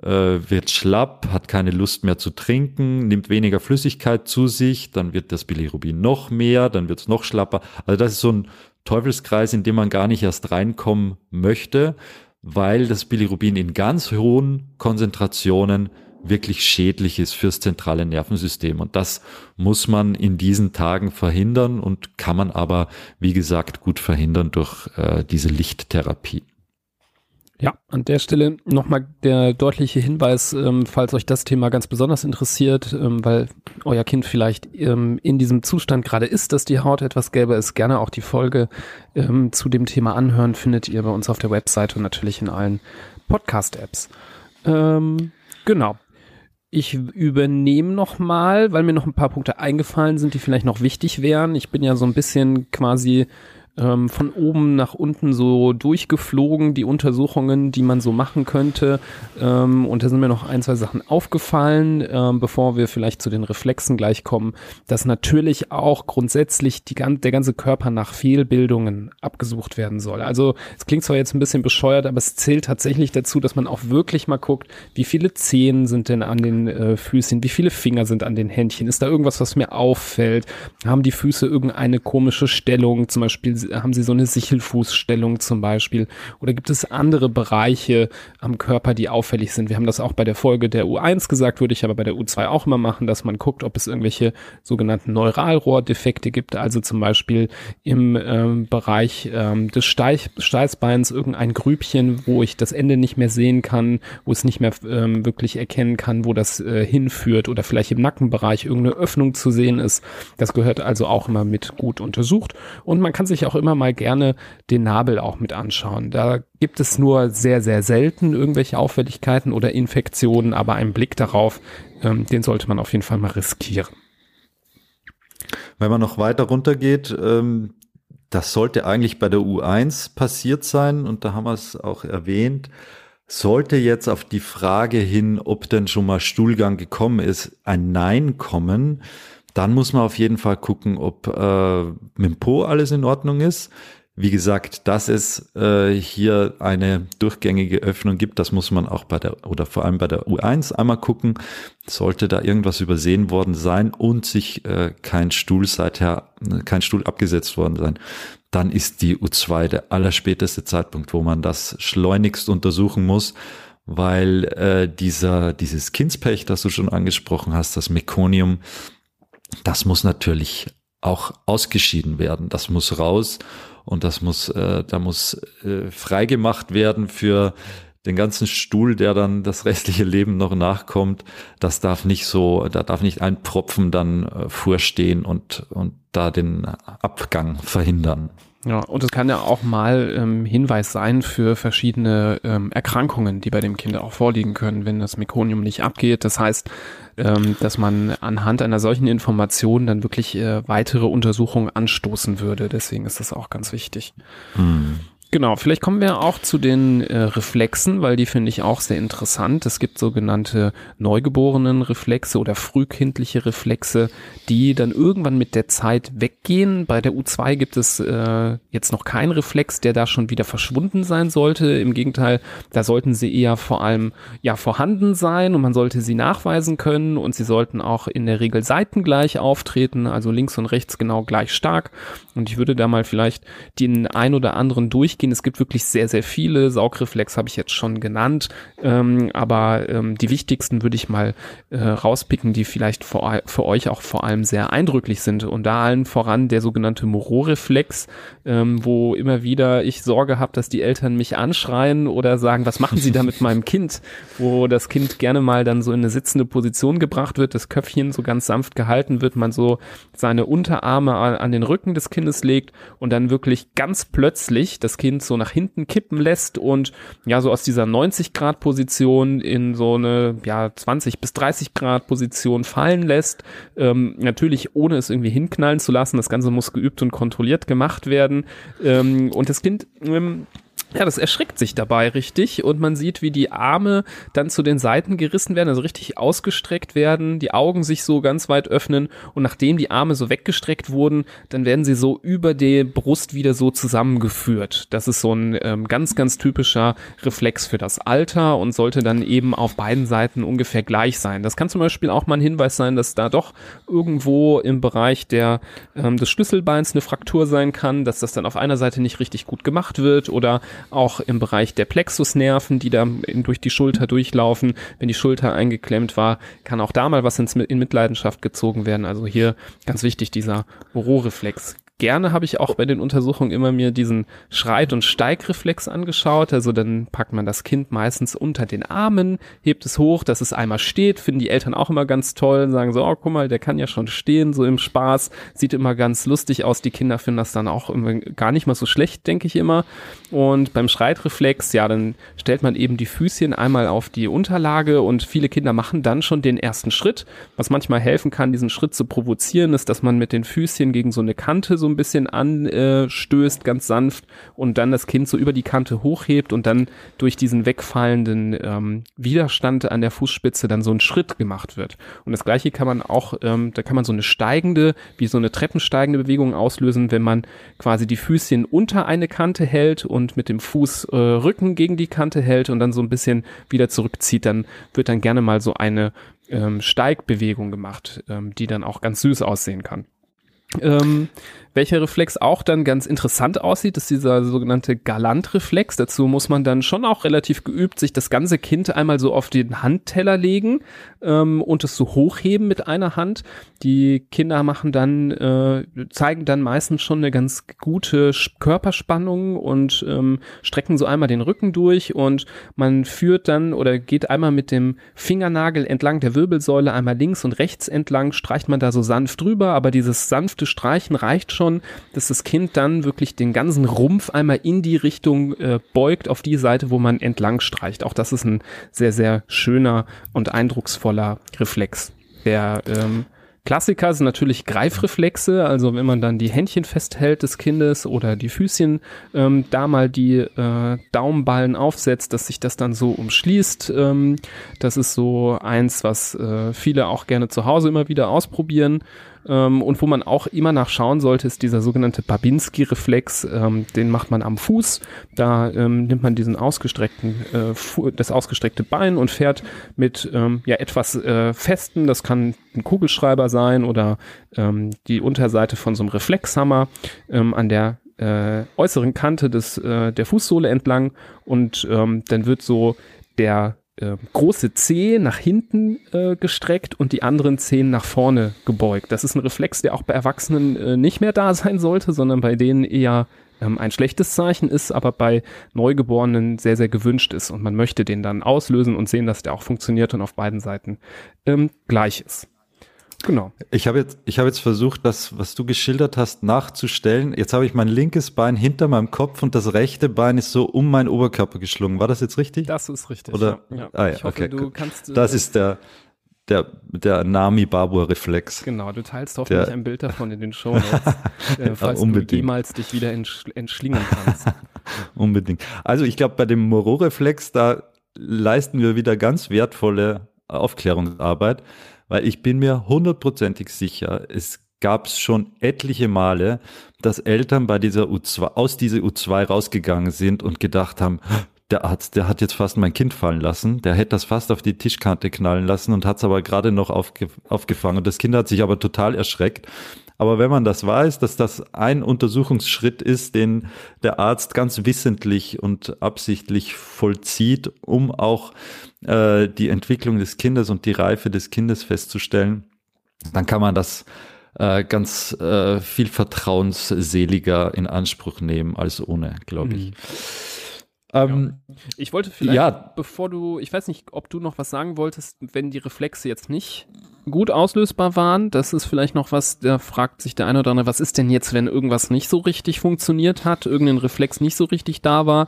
äh, wird schlapp, hat keine Lust mehr zu trinken, nimmt weniger Flüssigkeit zu sich, dann wird das Bilirubin noch mehr, dann wird es noch schlapper. Also das ist so ein Teufelskreis, in dem man gar nicht erst reinkommen möchte, weil das Bilirubin in ganz hohen Konzentrationen wirklich schädlich ist fürs zentrale Nervensystem. Und das muss man in diesen Tagen verhindern und kann man aber, wie gesagt, gut verhindern durch äh, diese Lichttherapie. Ja, an der Stelle nochmal der deutliche Hinweis, ähm, falls euch das Thema ganz besonders interessiert, ähm, weil euer Kind vielleicht ähm, in diesem Zustand gerade ist, dass die Haut etwas gelber ist, gerne auch die Folge ähm, zu dem Thema anhören, findet ihr bei uns auf der Webseite und natürlich in allen Podcast-Apps. Ähm, genau. Ich übernehme nochmal, weil mir noch ein paar Punkte eingefallen sind, die vielleicht noch wichtig wären. Ich bin ja so ein bisschen quasi ähm, von oben nach unten so durchgeflogen, die Untersuchungen, die man so machen könnte. Ähm, und da sind mir noch ein, zwei Sachen aufgefallen, ähm, bevor wir vielleicht zu den Reflexen gleich kommen, dass natürlich auch grundsätzlich die, der ganze Körper nach Fehlbildungen abgesucht werden soll. Also es klingt zwar jetzt ein bisschen bescheuert, aber es zählt tatsächlich dazu, dass man auch wirklich mal guckt, wie viele Zehen sind denn an den äh, Füßen, wie viele Finger sind an den Händchen, ist da irgendwas, was mir auffällt, haben die Füße irgendeine komische Stellung, zum Beispiel haben sie so eine Sichelfußstellung zum Beispiel? Oder gibt es andere Bereiche am Körper, die auffällig sind? Wir haben das auch bei der Folge der U1 gesagt, würde ich aber bei der U2 auch immer machen, dass man guckt, ob es irgendwelche sogenannten Neuralrohrdefekte gibt, also zum Beispiel im ähm, Bereich ähm, des Steich, Steißbeins irgendein Grübchen, wo ich das Ende nicht mehr sehen kann, wo es nicht mehr ähm, wirklich erkennen kann, wo das äh, hinführt oder vielleicht im Nackenbereich irgendeine Öffnung zu sehen ist. Das gehört also auch immer mit gut untersucht und man kann sich auch immer mal gerne den Nabel auch mit anschauen. Da gibt es nur sehr, sehr selten irgendwelche Auffälligkeiten oder Infektionen, aber ein Blick darauf, ähm, den sollte man auf jeden Fall mal riskieren. Wenn man noch weiter runtergeht, ähm, das sollte eigentlich bei der U1 passiert sein und da haben wir es auch erwähnt. Sollte jetzt auf die Frage hin, ob denn schon mal Stuhlgang gekommen ist, ein Nein kommen, dann muss man auf jeden Fall gucken, ob äh, mit dem Po alles in Ordnung ist. Wie gesagt, dass es äh, hier eine durchgängige Öffnung gibt, das muss man auch bei der oder vor allem bei der U1 einmal gucken. Sollte da irgendwas übersehen worden sein und sich äh, kein Stuhl seither, kein Stuhl abgesetzt worden sein, dann ist die U2 der allerspäteste Zeitpunkt, wo man das schleunigst untersuchen muss, weil äh, dieser dieses Kindspech, das du schon angesprochen hast, das Mekonium, das muss natürlich auch ausgeschieden werden. Das muss raus und das muss, äh, da muss äh, freigemacht werden für den ganzen Stuhl, der dann das restliche Leben noch nachkommt. Das darf nicht so, da darf nicht ein Propfen dann äh, vorstehen und, und da den Abgang verhindern. Ja, und es kann ja auch mal ähm, Hinweis sein für verschiedene ähm, Erkrankungen, die bei dem Kind auch vorliegen können, wenn das Mekonium nicht abgeht. Das heißt, ähm, dass man anhand einer solchen Information dann wirklich äh, weitere Untersuchungen anstoßen würde. Deswegen ist das auch ganz wichtig. Hm. Genau, vielleicht kommen wir auch zu den äh, Reflexen, weil die finde ich auch sehr interessant. Es gibt sogenannte neugeborenen Reflexe oder frühkindliche Reflexe, die dann irgendwann mit der Zeit weggehen. Bei der U2 gibt es äh, jetzt noch keinen Reflex, der da schon wieder verschwunden sein sollte. Im Gegenteil, da sollten sie eher vor allem ja vorhanden sein und man sollte sie nachweisen können und sie sollten auch in der Regel seitengleich auftreten, also links und rechts genau gleich stark. Und ich würde da mal vielleicht den ein oder anderen durchgehen durchgehen. Es gibt wirklich sehr, sehr viele. Saugreflex habe ich jetzt schon genannt. Ähm, aber ähm, die wichtigsten würde ich mal äh, rauspicken, die vielleicht für, für, euch auch vor allem sehr eindrücklich sind. Und da allen voran der sogenannte Moreau-Reflex, ähm, wo immer wieder ich Sorge habe, dass die Eltern mich anschreien oder sagen, was machen sie da mit meinem Kind? Wo das Kind gerne mal dann so in eine sitzende Position gebracht wird, das Köpfchen so ganz sanft gehalten wird, man so seine Unterarme an den Rücken des Kindes legt und dann wirklich ganz plötzlich das Kind Kind so nach hinten kippen lässt und ja, so aus dieser 90 Grad Position in so eine, ja, 20 bis 30 Grad Position fallen lässt. Ähm, natürlich ohne es irgendwie hinknallen zu lassen. Das Ganze muss geübt und kontrolliert gemacht werden. Ähm, und das Kind ähm, ja, das erschreckt sich dabei richtig und man sieht, wie die Arme dann zu den Seiten gerissen werden, also richtig ausgestreckt werden, die Augen sich so ganz weit öffnen und nachdem die Arme so weggestreckt wurden, dann werden sie so über die Brust wieder so zusammengeführt. Das ist so ein ähm, ganz, ganz typischer Reflex für das Alter und sollte dann eben auf beiden Seiten ungefähr gleich sein. Das kann zum Beispiel auch mal ein Hinweis sein, dass da doch irgendwo im Bereich der, ähm, des Schlüsselbeins eine Fraktur sein kann, dass das dann auf einer Seite nicht richtig gut gemacht wird oder auch im Bereich der Plexusnerven, die da durch die Schulter durchlaufen. Wenn die Schulter eingeklemmt war, kann auch da mal was ins, in Mitleidenschaft gezogen werden. Also hier ganz wichtig dieser Rohrreflex gerne habe ich auch bei den Untersuchungen immer mir diesen Schreit- und Steigreflex angeschaut. Also dann packt man das Kind meistens unter den Armen, hebt es hoch, dass es einmal steht. Finden die Eltern auch immer ganz toll und sagen so, oh, guck mal, der kann ja schon stehen, so im Spaß. Sieht immer ganz lustig aus. Die Kinder finden das dann auch gar nicht mal so schlecht, denke ich immer. Und beim Schreitreflex, ja, dann stellt man eben die Füßchen einmal auf die Unterlage und viele Kinder machen dann schon den ersten Schritt. Was manchmal helfen kann, diesen Schritt zu provozieren, ist, dass man mit den Füßchen gegen so eine Kante so so ein bisschen anstößt, ganz sanft und dann das Kind so über die Kante hochhebt und dann durch diesen wegfallenden ähm, Widerstand an der Fußspitze dann so ein Schritt gemacht wird. Und das gleiche kann man auch, ähm, da kann man so eine steigende, wie so eine treppensteigende Bewegung auslösen, wenn man quasi die Füßchen unter eine Kante hält und mit dem Fußrücken äh, gegen die Kante hält und dann so ein bisschen wieder zurückzieht, dann wird dann gerne mal so eine ähm, Steigbewegung gemacht, ähm, die dann auch ganz süß aussehen kann. Ähm, welcher Reflex auch dann ganz interessant aussieht, ist dieser sogenannte Galant-Reflex. Dazu muss man dann schon auch relativ geübt sich das ganze Kind einmal so auf den Handteller legen ähm, und es so hochheben mit einer Hand. Die Kinder machen dann, äh, zeigen dann meistens schon eine ganz gute Körperspannung und ähm, strecken so einmal den Rücken durch und man führt dann oder geht einmal mit dem Fingernagel entlang der Wirbelsäule einmal links und rechts entlang, streicht man da so sanft drüber, aber dieses sanfte Streichen reicht schon schon, dass das Kind dann wirklich den ganzen Rumpf einmal in die Richtung äh, beugt, auf die Seite, wo man entlang streicht. Auch das ist ein sehr, sehr schöner und eindrucksvoller Reflex. Der ähm, Klassiker sind natürlich Greifreflexe, also wenn man dann die Händchen festhält des Kindes oder die Füßchen ähm, da mal die äh, Daumenballen aufsetzt, dass sich das dann so umschließt. Ähm, das ist so eins, was äh, viele auch gerne zu Hause immer wieder ausprobieren. Ähm, und wo man auch immer nachschauen sollte, ist dieser sogenannte Babinski-Reflex. Ähm, den macht man am Fuß. Da ähm, nimmt man diesen ausgestreckten, äh, das ausgestreckte Bein und fährt mit ähm, ja etwas äh, Festen, das kann ein Kugelschreiber sein oder ähm, die Unterseite von so einem Reflexhammer ähm, an der äh, äußeren Kante des, äh, der Fußsohle entlang und dann wird so der äh, große Zehe nach hinten äh, gestreckt und die anderen Zehen nach vorne gebeugt. Das ist ein Reflex, der auch bei Erwachsenen äh, nicht mehr da sein sollte, sondern bei denen eher ähm, ein schlechtes Zeichen ist, aber bei Neugeborenen sehr, sehr gewünscht ist. Und man möchte den dann auslösen und sehen, dass der auch funktioniert und auf beiden Seiten ähm, gleich ist. Genau. Ich habe jetzt, ich habe jetzt versucht, das, was du geschildert hast, nachzustellen. Jetzt habe ich mein linkes Bein hinter meinem Kopf und das rechte Bein ist so um meinen Oberkörper geschlungen. War das jetzt richtig? Das ist richtig. Oder? Ja. Ah, ja. Ich hoffe, okay, du kannst. Das ist der, der, der Nami-Babur-Reflex. Genau, du teilst hoffentlich der, ein Bild davon in den Show Notes, äh, falls ja, du jemals dich wieder entsch entschlingen kannst. unbedingt. Also ich glaube, bei dem Moro-Reflex, da leisten wir wieder ganz wertvolle Aufklärungsarbeit, weil ich bin mir hundertprozentig sicher, es gab es schon etliche Male, dass Eltern bei dieser U2, aus dieser U2 rausgegangen sind und gedacht haben, der Arzt, der hat jetzt fast mein Kind fallen lassen, der hätte das fast auf die Tischkante knallen lassen und hat es aber gerade noch aufge, aufgefangen. Und das Kind hat sich aber total erschreckt. Aber wenn man das weiß, dass das ein Untersuchungsschritt ist, den der Arzt ganz wissentlich und absichtlich vollzieht, um auch äh, die Entwicklung des Kindes und die Reife des Kindes festzustellen, dann kann man das äh, ganz äh, viel vertrauensseliger in Anspruch nehmen als ohne, glaube ich. Mhm. Ähm, ja. Ich wollte vielleicht, ja. bevor du, ich weiß nicht, ob du noch was sagen wolltest, wenn die Reflexe jetzt nicht gut auslösbar waren, das ist vielleicht noch was, da fragt sich der eine oder andere, was ist denn jetzt, wenn irgendwas nicht so richtig funktioniert hat, irgendein Reflex nicht so richtig da war.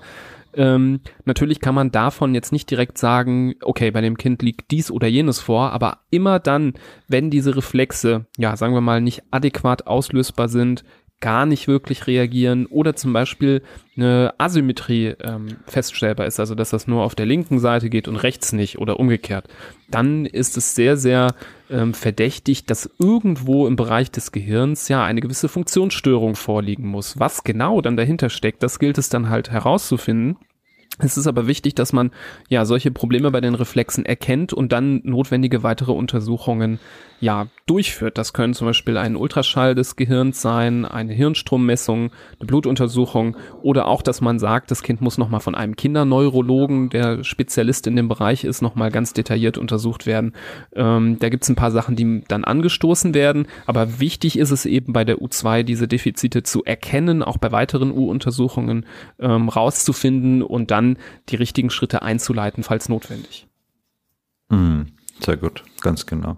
Ähm, natürlich kann man davon jetzt nicht direkt sagen, okay, bei dem Kind liegt dies oder jenes vor, aber immer dann, wenn diese Reflexe, ja, sagen wir mal, nicht adäquat auslösbar sind, gar nicht wirklich reagieren oder zum Beispiel eine Asymmetrie ähm, feststellbar ist, also dass das nur auf der linken Seite geht und rechts nicht oder umgekehrt, dann ist es sehr, sehr ähm, verdächtig, dass irgendwo im Bereich des Gehirns ja eine gewisse Funktionsstörung vorliegen muss. Was genau dann dahinter steckt, das gilt es dann halt herauszufinden. Es ist aber wichtig, dass man ja solche Probleme bei den Reflexen erkennt und dann notwendige weitere Untersuchungen ja durchführt. Das können zum Beispiel ein Ultraschall des Gehirns sein, eine Hirnstrommessung, eine Blutuntersuchung oder auch, dass man sagt, das Kind muss nochmal von einem Kinderneurologen, der Spezialist in dem Bereich ist, nochmal ganz detailliert untersucht werden. Ähm, da gibt es ein paar Sachen, die dann angestoßen werden, aber wichtig ist es eben bei der U2, diese Defizite zu erkennen, auch bei weiteren U-Untersuchungen ähm, rauszufinden und dann die richtigen Schritte einzuleiten, falls notwendig. Mhm. Sehr gut, ganz genau.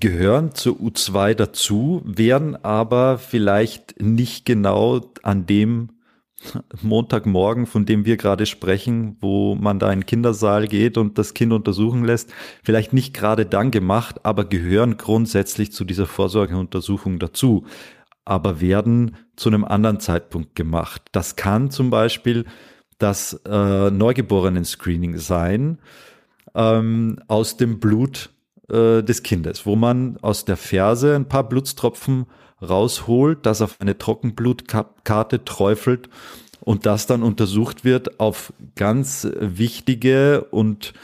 gehören zur U2 dazu, werden aber vielleicht nicht genau an dem Montagmorgen, von dem wir gerade sprechen, wo man da in den Kindersaal geht und das Kind untersuchen lässt, vielleicht nicht gerade dann gemacht, aber gehören grundsätzlich zu dieser Vorsorgeuntersuchung dazu, aber werden zu einem anderen Zeitpunkt gemacht. Das kann zum Beispiel das äh, Neugeborenen-Screening sein ähm, aus dem Blut äh, des Kindes, wo man aus der Ferse ein paar Blutstropfen rausholt, das auf eine Trockenblutkarte träufelt und das dann untersucht wird auf ganz wichtige und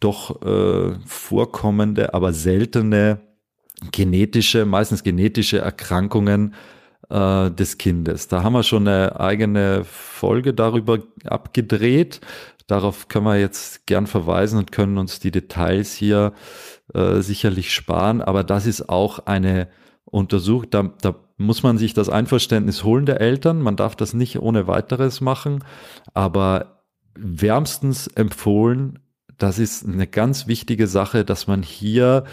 doch äh, vorkommende, aber seltene genetische, meistens genetische Erkrankungen äh, des Kindes. Da haben wir schon eine eigene Folge darüber abgedreht. Darauf können wir jetzt gern verweisen und können uns die Details hier äh, sicherlich sparen, aber das ist auch eine Untersuchung, da, da muss man sich das Einverständnis holen der Eltern, man darf das nicht ohne weiteres machen, aber wärmstens empfohlen, das ist eine ganz wichtige Sache, dass man hier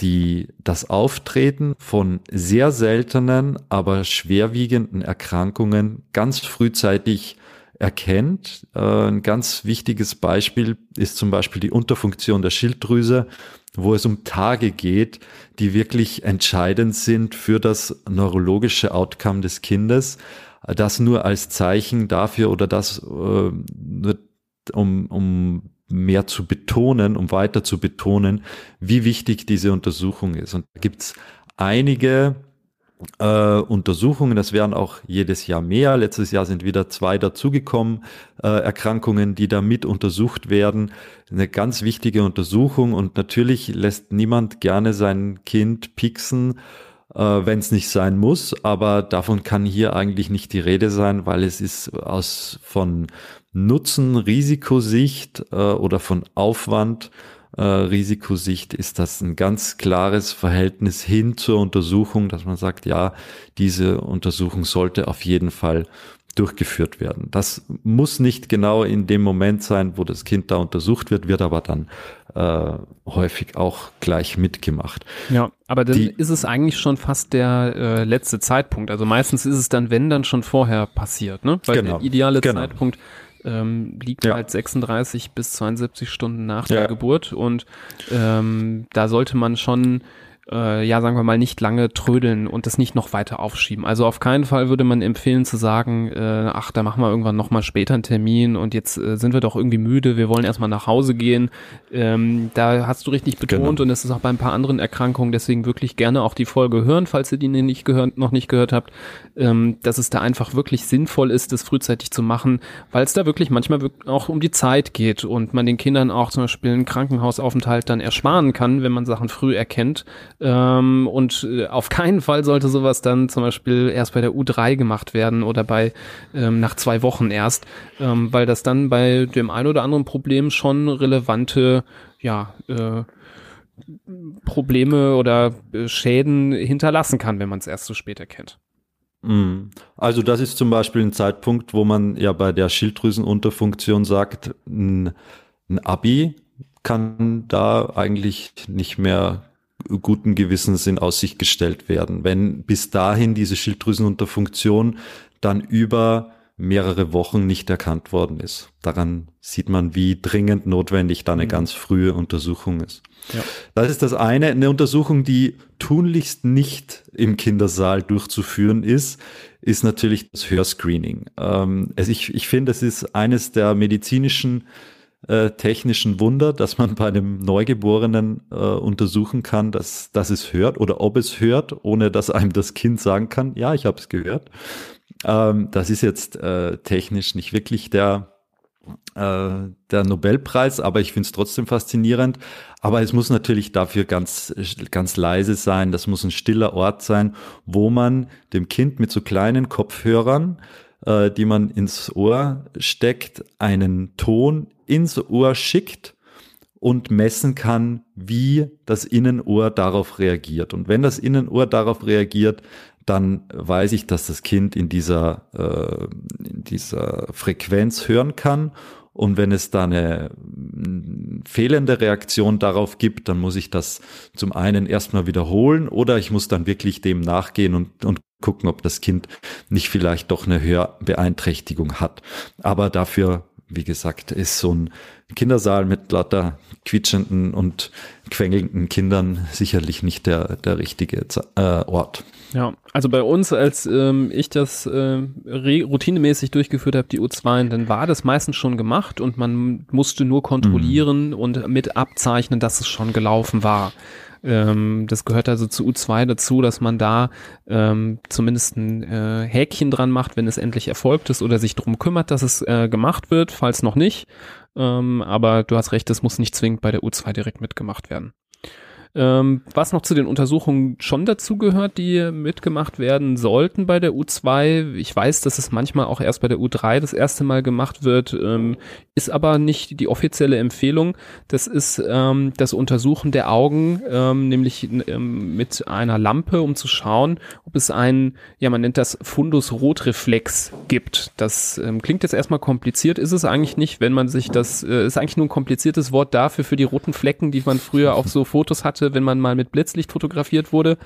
die, das Auftreten von sehr seltenen, aber schwerwiegenden Erkrankungen ganz frühzeitig erkennt. Äh, ein ganz wichtiges Beispiel ist zum Beispiel die Unterfunktion der Schilddrüse, wo es um Tage geht, die wirklich entscheidend sind für das neurologische Outcome des Kindes. das nur als Zeichen dafür oder das äh, um, um mehr zu betonen, um weiter zu betonen, wie wichtig diese Untersuchung ist. Und da gibt's einige äh, Untersuchungen, das werden auch jedes Jahr mehr. Letztes Jahr sind wieder zwei dazugekommen, äh, Erkrankungen, die da mit untersucht werden. Eine ganz wichtige Untersuchung und natürlich lässt niemand gerne sein Kind pixen, äh, wenn es nicht sein muss, aber davon kann hier eigentlich nicht die Rede sein, weil es ist aus von Nutzen, Risikosicht äh, oder von Aufwand äh, Risikosicht ist das ein ganz klares Verhältnis hin zur Untersuchung, dass man sagt, ja, diese Untersuchung sollte auf jeden Fall durchgeführt werden. Das muss nicht genau in dem Moment sein, wo das Kind da untersucht wird, wird aber dann äh, häufig auch gleich mitgemacht. Ja, aber dann Die, ist es eigentlich schon fast der äh, letzte Zeitpunkt. Also meistens ist es dann, wenn dann schon vorher passiert, ne? Weil genau, der ideale genau. Zeitpunkt ähm, liegt ja. halt 36 bis 72 Stunden nach ja. der Geburt und ähm, da sollte man schon äh, ja, sagen wir mal, nicht lange trödeln und das nicht noch weiter aufschieben. Also auf keinen Fall würde man empfehlen zu sagen, äh, ach, da machen wir irgendwann nochmal später einen Termin und jetzt äh, sind wir doch irgendwie müde, wir wollen erstmal nach Hause gehen. Ähm, da hast du richtig betont genau. und das ist auch bei ein paar anderen Erkrankungen, deswegen wirklich gerne auch die Folge hören, falls ihr die nicht gehört, noch nicht gehört habt, ähm, dass es da einfach wirklich sinnvoll ist, das frühzeitig zu machen, weil es da wirklich manchmal auch um die Zeit geht und man den Kindern auch zum Beispiel einen Krankenhausaufenthalt dann ersparen kann, wenn man Sachen früh erkennt, ähm, und äh, auf keinen Fall sollte sowas dann zum Beispiel erst bei der U3 gemacht werden oder bei ähm, nach zwei Wochen erst, ähm, weil das dann bei dem ein oder anderen Problem schon relevante, ja, äh, Probleme oder äh, Schäden hinterlassen kann, wenn man es erst so spät erkennt. Mhm. Also das ist zum Beispiel ein Zeitpunkt, wo man ja bei der Schilddrüsenunterfunktion sagt, ein Abi kann da eigentlich nicht mehr guten Gewissens in Aussicht gestellt werden. Wenn bis dahin diese Schilddrüsenunterfunktion dann über mehrere Wochen nicht erkannt worden ist. Daran sieht man, wie dringend notwendig da eine mhm. ganz frühe Untersuchung ist. Ja. Das ist das eine. Eine Untersuchung, die tunlichst nicht im Kindersaal durchzuführen ist, ist natürlich das Hörscreening. Ähm, also ich, ich finde, es ist eines der medizinischen äh, technischen Wunder, dass man bei einem Neugeborenen äh, untersuchen kann, dass, dass es hört oder ob es hört, ohne dass einem das Kind sagen kann, ja, ich habe es gehört. Ähm, das ist jetzt äh, technisch nicht wirklich der, äh, der Nobelpreis, aber ich finde es trotzdem faszinierend. Aber es muss natürlich dafür ganz, ganz leise sein. Das muss ein stiller Ort sein, wo man dem Kind mit so kleinen Kopfhörern äh, die man ins Ohr steckt, einen Ton ins Ohr schickt und messen kann, wie das Innenohr darauf reagiert. Und wenn das Innenohr darauf reagiert, dann weiß ich, dass das Kind in dieser, äh, in dieser Frequenz hören kann. Und wenn es da eine fehlende Reaktion darauf gibt, dann muss ich das zum einen erstmal wiederholen oder ich muss dann wirklich dem nachgehen und, und gucken, ob das Kind nicht vielleicht doch eine Hörbeeinträchtigung hat. Aber dafür, wie gesagt, ist so ein Kindersaal mit lauter quietschenden und quengelnden Kindern sicherlich nicht der, der richtige äh, Ort. Ja, also bei uns, als ähm, ich das äh, routinemäßig durchgeführt habe, die U2, dann war das meistens schon gemacht und man musste nur kontrollieren mhm. und mit abzeichnen, dass es schon gelaufen war. Ähm, das gehört also zu U2 dazu, dass man da ähm, zumindest ein äh, Häkchen dran macht, wenn es endlich erfolgt ist oder sich darum kümmert, dass es äh, gemacht wird, falls noch nicht. Ähm, aber du hast recht, das muss nicht zwingend bei der U2 direkt mitgemacht werden. Ähm, was noch zu den Untersuchungen schon dazu gehört, die mitgemacht werden sollten bei der U2, ich weiß, dass es manchmal auch erst bei der U3 das erste Mal gemacht wird, ähm, ist aber nicht die offizielle Empfehlung. Das ist ähm, das Untersuchen der Augen, ähm, nämlich ähm, mit einer Lampe, um zu schauen, ob es einen, ja, man nennt das Fundus-Rotreflex gibt. Das ähm, klingt jetzt erstmal kompliziert, ist es eigentlich nicht, wenn man sich das, äh, ist eigentlich nur ein kompliziertes Wort dafür für die roten Flecken, die man früher auf so Fotos hatte hatte, wenn man mal mit Blitzlicht fotografiert wurde.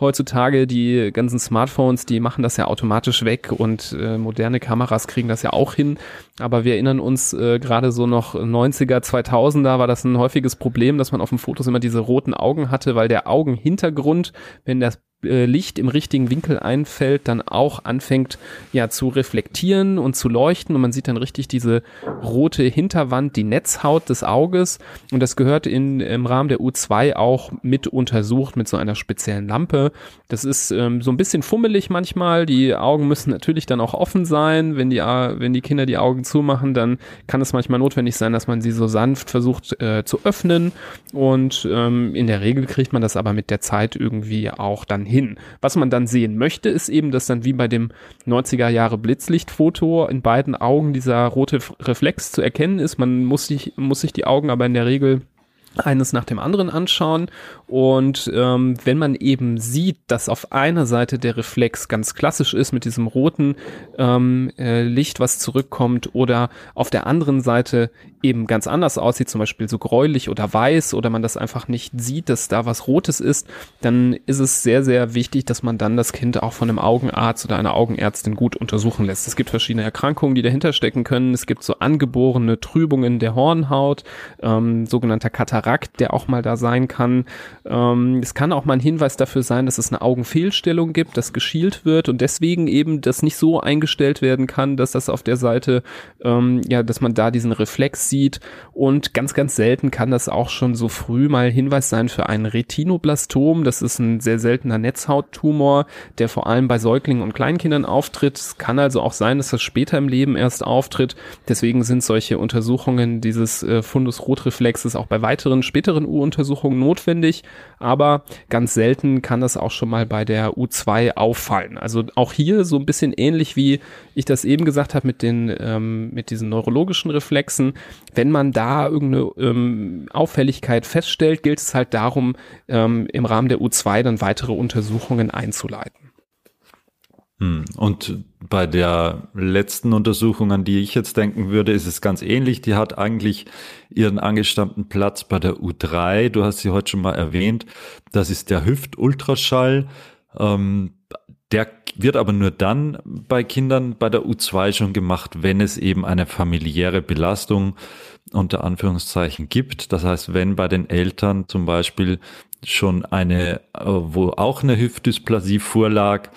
Heutzutage. Die ganzen Smartphones, die machen das ja automatisch weg und äh, moderne Kameras kriegen das ja auch hin. Aber wir erinnern uns äh, gerade so noch 90er, 2000er war das ein häufiges Problem, dass man auf den Fotos immer diese roten Augen hatte, weil der Augenhintergrund, wenn das äh, Licht im richtigen Winkel einfällt, dann auch anfängt ja zu reflektieren und zu leuchten und man sieht dann richtig diese rote Hinterwand, die Netzhaut des Auges und das gehört in, im Rahmen der U2 auch mit untersucht mit so einer speziellen Lampe. Das ist ähm, so ein bisschen fummelig manchmal, die Augen müssen natürlich dann auch offen sein, wenn die, wenn die Kinder die Augen zumachen, dann kann es manchmal notwendig sein, dass man sie so sanft versucht äh, zu öffnen und ähm, in der Regel kriegt man das aber mit der Zeit irgendwie auch dann hin hin. Was man dann sehen möchte, ist eben, dass dann wie bei dem 90er Jahre Blitzlichtfoto in beiden Augen dieser rote Reflex zu erkennen ist. Man muss sich, muss sich die Augen aber in der Regel eines nach dem anderen anschauen. Und ähm, wenn man eben sieht, dass auf einer Seite der Reflex ganz klassisch ist mit diesem roten ähm, äh, Licht, was zurückkommt oder auf der anderen Seite eben ganz anders aussieht, zum Beispiel so gräulich oder weiß oder man das einfach nicht sieht, dass da was Rotes ist, dann ist es sehr, sehr wichtig, dass man dann das Kind auch von einem Augenarzt oder einer Augenärztin gut untersuchen lässt. Es gibt verschiedene Erkrankungen, die dahinter stecken können. Es gibt so angeborene Trübungen der Hornhaut, ähm, sogenannter Katarakt, der auch mal da sein kann. Ähm, es kann auch mal ein Hinweis dafür sein, dass es eine Augenfehlstellung gibt, dass geschielt wird und deswegen eben das nicht so eingestellt werden kann, dass das auf der Seite, ähm, ja, dass man da diesen Reflex aussieht und ganz, ganz selten kann das auch schon so früh mal Hinweis sein für ein Retinoblastom. Das ist ein sehr seltener Netzhauttumor, der vor allem bei Säuglingen und Kleinkindern auftritt. Es kann also auch sein, dass das später im Leben erst auftritt. Deswegen sind solche Untersuchungen dieses äh, Fundus Rotreflexes auch bei weiteren späteren U-Untersuchungen notwendig. Aber ganz selten kann das auch schon mal bei der U2 auffallen. Also auch hier so ein bisschen ähnlich wie ich das eben gesagt habe mit den ähm, mit diesen neurologischen Reflexen wenn man da irgendeine ähm, Auffälligkeit feststellt, gilt es halt darum, ähm, im Rahmen der U2 dann weitere Untersuchungen einzuleiten. Hm, und bei der letzten Untersuchung, an die ich jetzt denken würde, ist es ganz ähnlich. Die hat eigentlich ihren angestammten Platz bei der U3. Du hast sie heute schon mal erwähnt. Das ist der Hüftultraschall. Ähm, der wird aber nur dann bei Kindern bei der U2 schon gemacht, wenn es eben eine familiäre Belastung unter Anführungszeichen gibt. Das heißt, wenn bei den Eltern zum Beispiel schon eine, äh, wo auch eine Hüftdysplasie vorlag,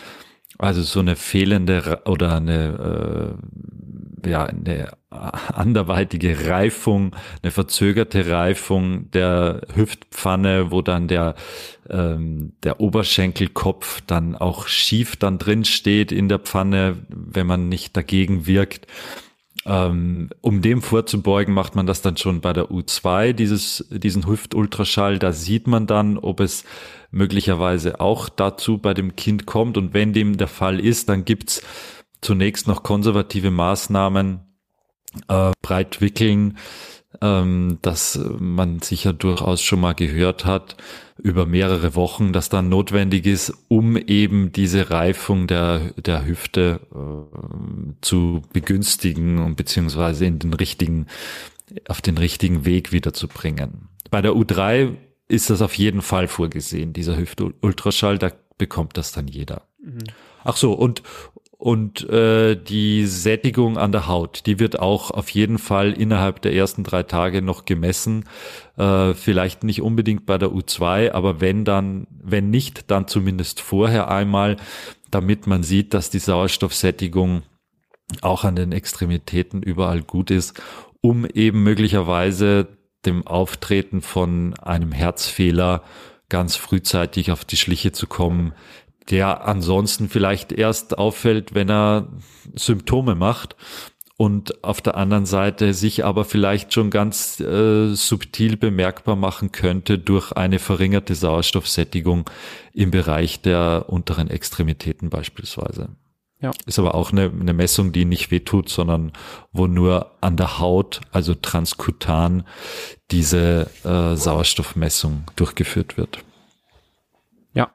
also so eine fehlende oder eine, äh, ja, eine anderweitige Reifung, eine verzögerte Reifung der Hüftpfanne, wo dann der, ähm, der Oberschenkelkopf dann auch schief dann drin steht in der Pfanne, wenn man nicht dagegen wirkt. Ähm, um dem vorzubeugen, macht man das dann schon bei der U2, dieses, diesen Hüftultraschall. Da sieht man dann, ob es möglicherweise auch dazu bei dem Kind kommt. Und wenn dem der Fall ist, dann gibt's zunächst noch konservative Maßnahmen, äh, breit wickeln, ähm, dass man sicher durchaus schon mal gehört hat über mehrere Wochen, dass dann notwendig ist, um eben diese Reifung der, der Hüfte äh, zu begünstigen und beziehungsweise in den richtigen, auf den richtigen Weg wiederzubringen. Bei der U3 ist das auf jeden Fall vorgesehen, dieser Hüftultraschall, da bekommt das dann jeder. Mhm. Ach so, und, und äh, die Sättigung an der Haut, die wird auch auf jeden Fall innerhalb der ersten drei Tage noch gemessen. Äh, vielleicht nicht unbedingt bei der U2, aber wenn dann, wenn nicht, dann zumindest vorher einmal, damit man sieht, dass die Sauerstoffsättigung auch an den Extremitäten überall gut ist, um eben möglicherweise dem Auftreten von einem Herzfehler ganz frühzeitig auf die Schliche zu kommen, der ansonsten vielleicht erst auffällt, wenn er Symptome macht und auf der anderen Seite sich aber vielleicht schon ganz äh, subtil bemerkbar machen könnte durch eine verringerte Sauerstoffsättigung im Bereich der unteren Extremitäten beispielsweise. Ja. Ist aber auch eine, eine Messung, die nicht wehtut, sondern wo nur an der Haut, also transkutan, diese äh, Sauerstoffmessung durchgeführt wird. Ja.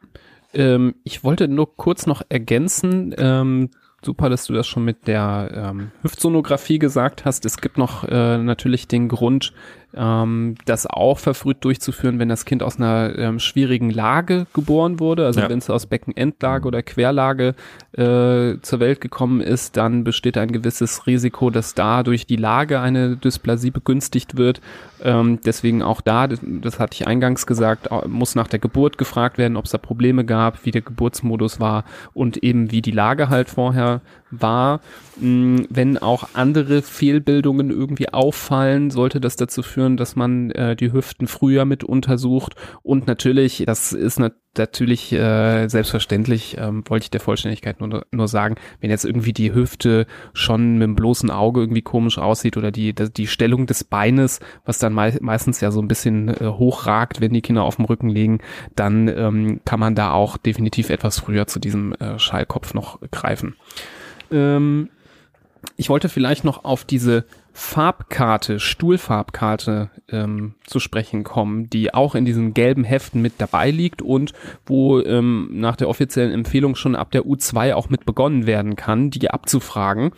Ähm, ich wollte nur kurz noch ergänzen, ähm, super, dass du das schon mit der ähm, Hüftsonographie gesagt hast. Es gibt noch äh, natürlich den Grund, ähm, das auch verfrüht durchzuführen, wenn das Kind aus einer ähm, schwierigen Lage geboren wurde. Also ja. wenn es aus Beckenendlage oder Querlage äh, zur Welt gekommen ist, dann besteht ein gewisses Risiko, dass da durch die Lage eine Dysplasie begünstigt wird. Ähm, deswegen auch da, das, das hatte ich eingangs gesagt, muss nach der Geburt gefragt werden, ob es da Probleme gab, wie der Geburtsmodus war und eben wie die Lage halt vorher war. Mh, wenn auch andere Fehlbildungen irgendwie auffallen, sollte das dazu führen, dass man äh, die Hüften früher mit untersucht. Und natürlich, das ist nat natürlich äh, selbstverständlich, ähm, wollte ich der Vollständigkeit nur, nur sagen, wenn jetzt irgendwie die Hüfte schon mit dem bloßen Auge irgendwie komisch aussieht oder die, die Stellung des Beines, was dann mei meistens ja so ein bisschen äh, hochragt, wenn die Kinder auf dem Rücken liegen, dann ähm, kann man da auch definitiv etwas früher zu diesem äh, Schallkopf noch greifen. Ähm, ich wollte vielleicht noch auf diese Farbkarte, Stuhlfarbkarte ähm, zu sprechen kommen, die auch in diesen gelben Heften mit dabei liegt und wo ähm, nach der offiziellen Empfehlung schon ab der U2 auch mit begonnen werden kann, die abzufragen.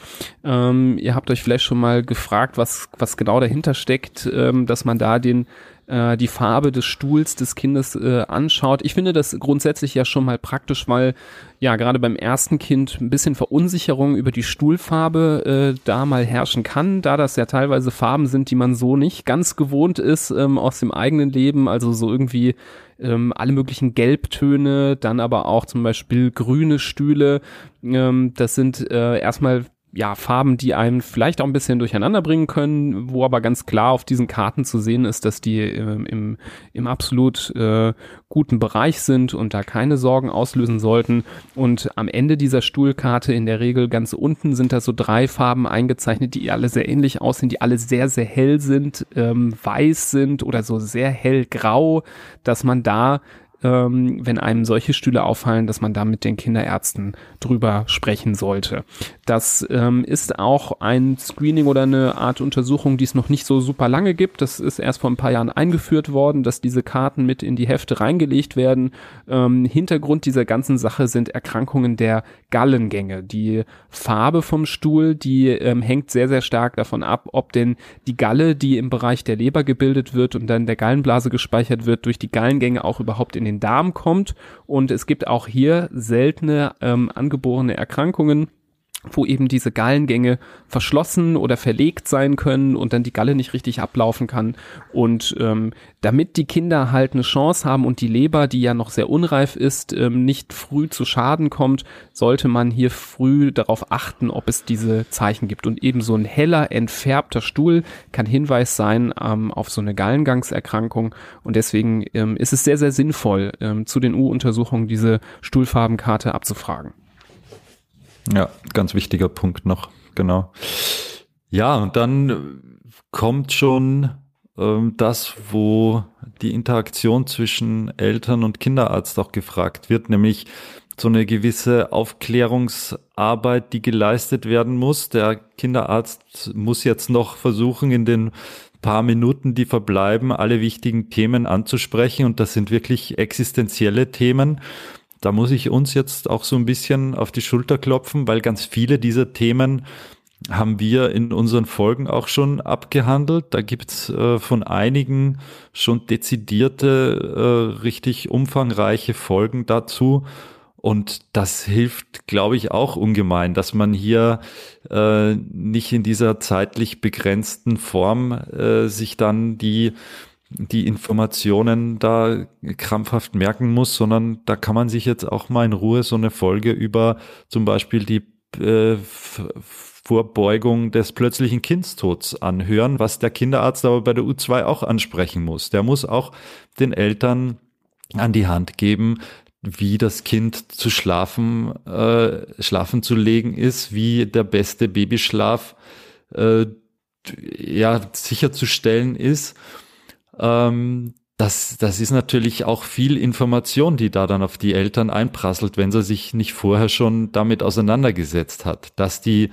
Ähm, ihr habt euch vielleicht schon mal gefragt, was, was genau dahinter steckt, ähm, dass man da den äh, die Farbe des Stuhls des Kindes äh, anschaut. Ich finde das grundsätzlich ja schon mal praktisch, weil ja gerade beim ersten Kind ein bisschen Verunsicherung über die Stuhlfarbe äh, da mal herrschen kann, da das ja teilweise Farben sind, die man so nicht ganz gewohnt ist ähm, aus dem eigenen Leben, also so irgendwie ähm, alle möglichen Gelbtöne, dann aber auch zum Beispiel grüne Stühle. Ähm, das sind äh, erstmal ja, Farben, die einem vielleicht auch ein bisschen durcheinander bringen können, wo aber ganz klar auf diesen Karten zu sehen ist, dass die äh, im, im absolut äh, guten Bereich sind und da keine Sorgen auslösen sollten. Und am Ende dieser Stuhlkarte in der Regel ganz unten sind da so drei Farben eingezeichnet, die alle sehr ähnlich aussehen, die alle sehr, sehr hell sind, ähm, weiß sind oder so sehr hellgrau, dass man da ähm, wenn einem solche Stühle auffallen, dass man da mit den Kinderärzten drüber sprechen sollte. Das ähm, ist auch ein Screening oder eine Art Untersuchung, die es noch nicht so super lange gibt. Das ist erst vor ein paar Jahren eingeführt worden, dass diese Karten mit in die Hefte reingelegt werden. Ähm, Hintergrund dieser ganzen Sache sind Erkrankungen der Gallengänge. Die Farbe vom Stuhl, die ähm, hängt sehr, sehr stark davon ab, ob denn die Galle, die im Bereich der Leber gebildet wird und dann der Gallenblase gespeichert wird, durch die Gallengänge auch überhaupt in den Darm kommt. Und es gibt auch hier seltene ähm, angeborene Erkrankungen wo eben diese Gallengänge verschlossen oder verlegt sein können und dann die Galle nicht richtig ablaufen kann. Und ähm, damit die Kinder halt eine Chance haben und die Leber, die ja noch sehr unreif ist, ähm, nicht früh zu Schaden kommt, sollte man hier früh darauf achten, ob es diese Zeichen gibt. Und eben so ein heller, entfärbter Stuhl kann Hinweis sein ähm, auf so eine Gallengangserkrankung. Und deswegen ähm, ist es sehr, sehr sinnvoll, ähm, zu den U-Untersuchungen diese Stuhlfarbenkarte abzufragen. Ja, ganz wichtiger Punkt noch, genau. Ja, und dann kommt schon ähm, das, wo die Interaktion zwischen Eltern und Kinderarzt auch gefragt wird, nämlich so eine gewisse Aufklärungsarbeit, die geleistet werden muss. Der Kinderarzt muss jetzt noch versuchen, in den paar Minuten, die verbleiben, alle wichtigen Themen anzusprechen. Und das sind wirklich existenzielle Themen da muss ich uns jetzt auch so ein bisschen auf die Schulter klopfen, weil ganz viele dieser Themen haben wir in unseren Folgen auch schon abgehandelt. Da gibt's äh, von einigen schon dezidierte, äh, richtig umfangreiche Folgen dazu. Und das hilft, glaube ich, auch ungemein, dass man hier äh, nicht in dieser zeitlich begrenzten Form äh, sich dann die die Informationen da krampfhaft merken muss, sondern da kann man sich jetzt auch mal in Ruhe so eine Folge über zum Beispiel die äh, Vorbeugung des plötzlichen Kindstods anhören, was der Kinderarzt aber bei der U2 auch ansprechen muss. Der muss auch den Eltern an die Hand geben, wie das Kind zu schlafen, äh, schlafen zu legen ist, wie der beste Babyschlaf äh, ja sicherzustellen ist ähm, das, das ist natürlich auch viel Information, die da dann auf die Eltern einprasselt, wenn sie sich nicht vorher schon damit auseinandergesetzt hat. Dass die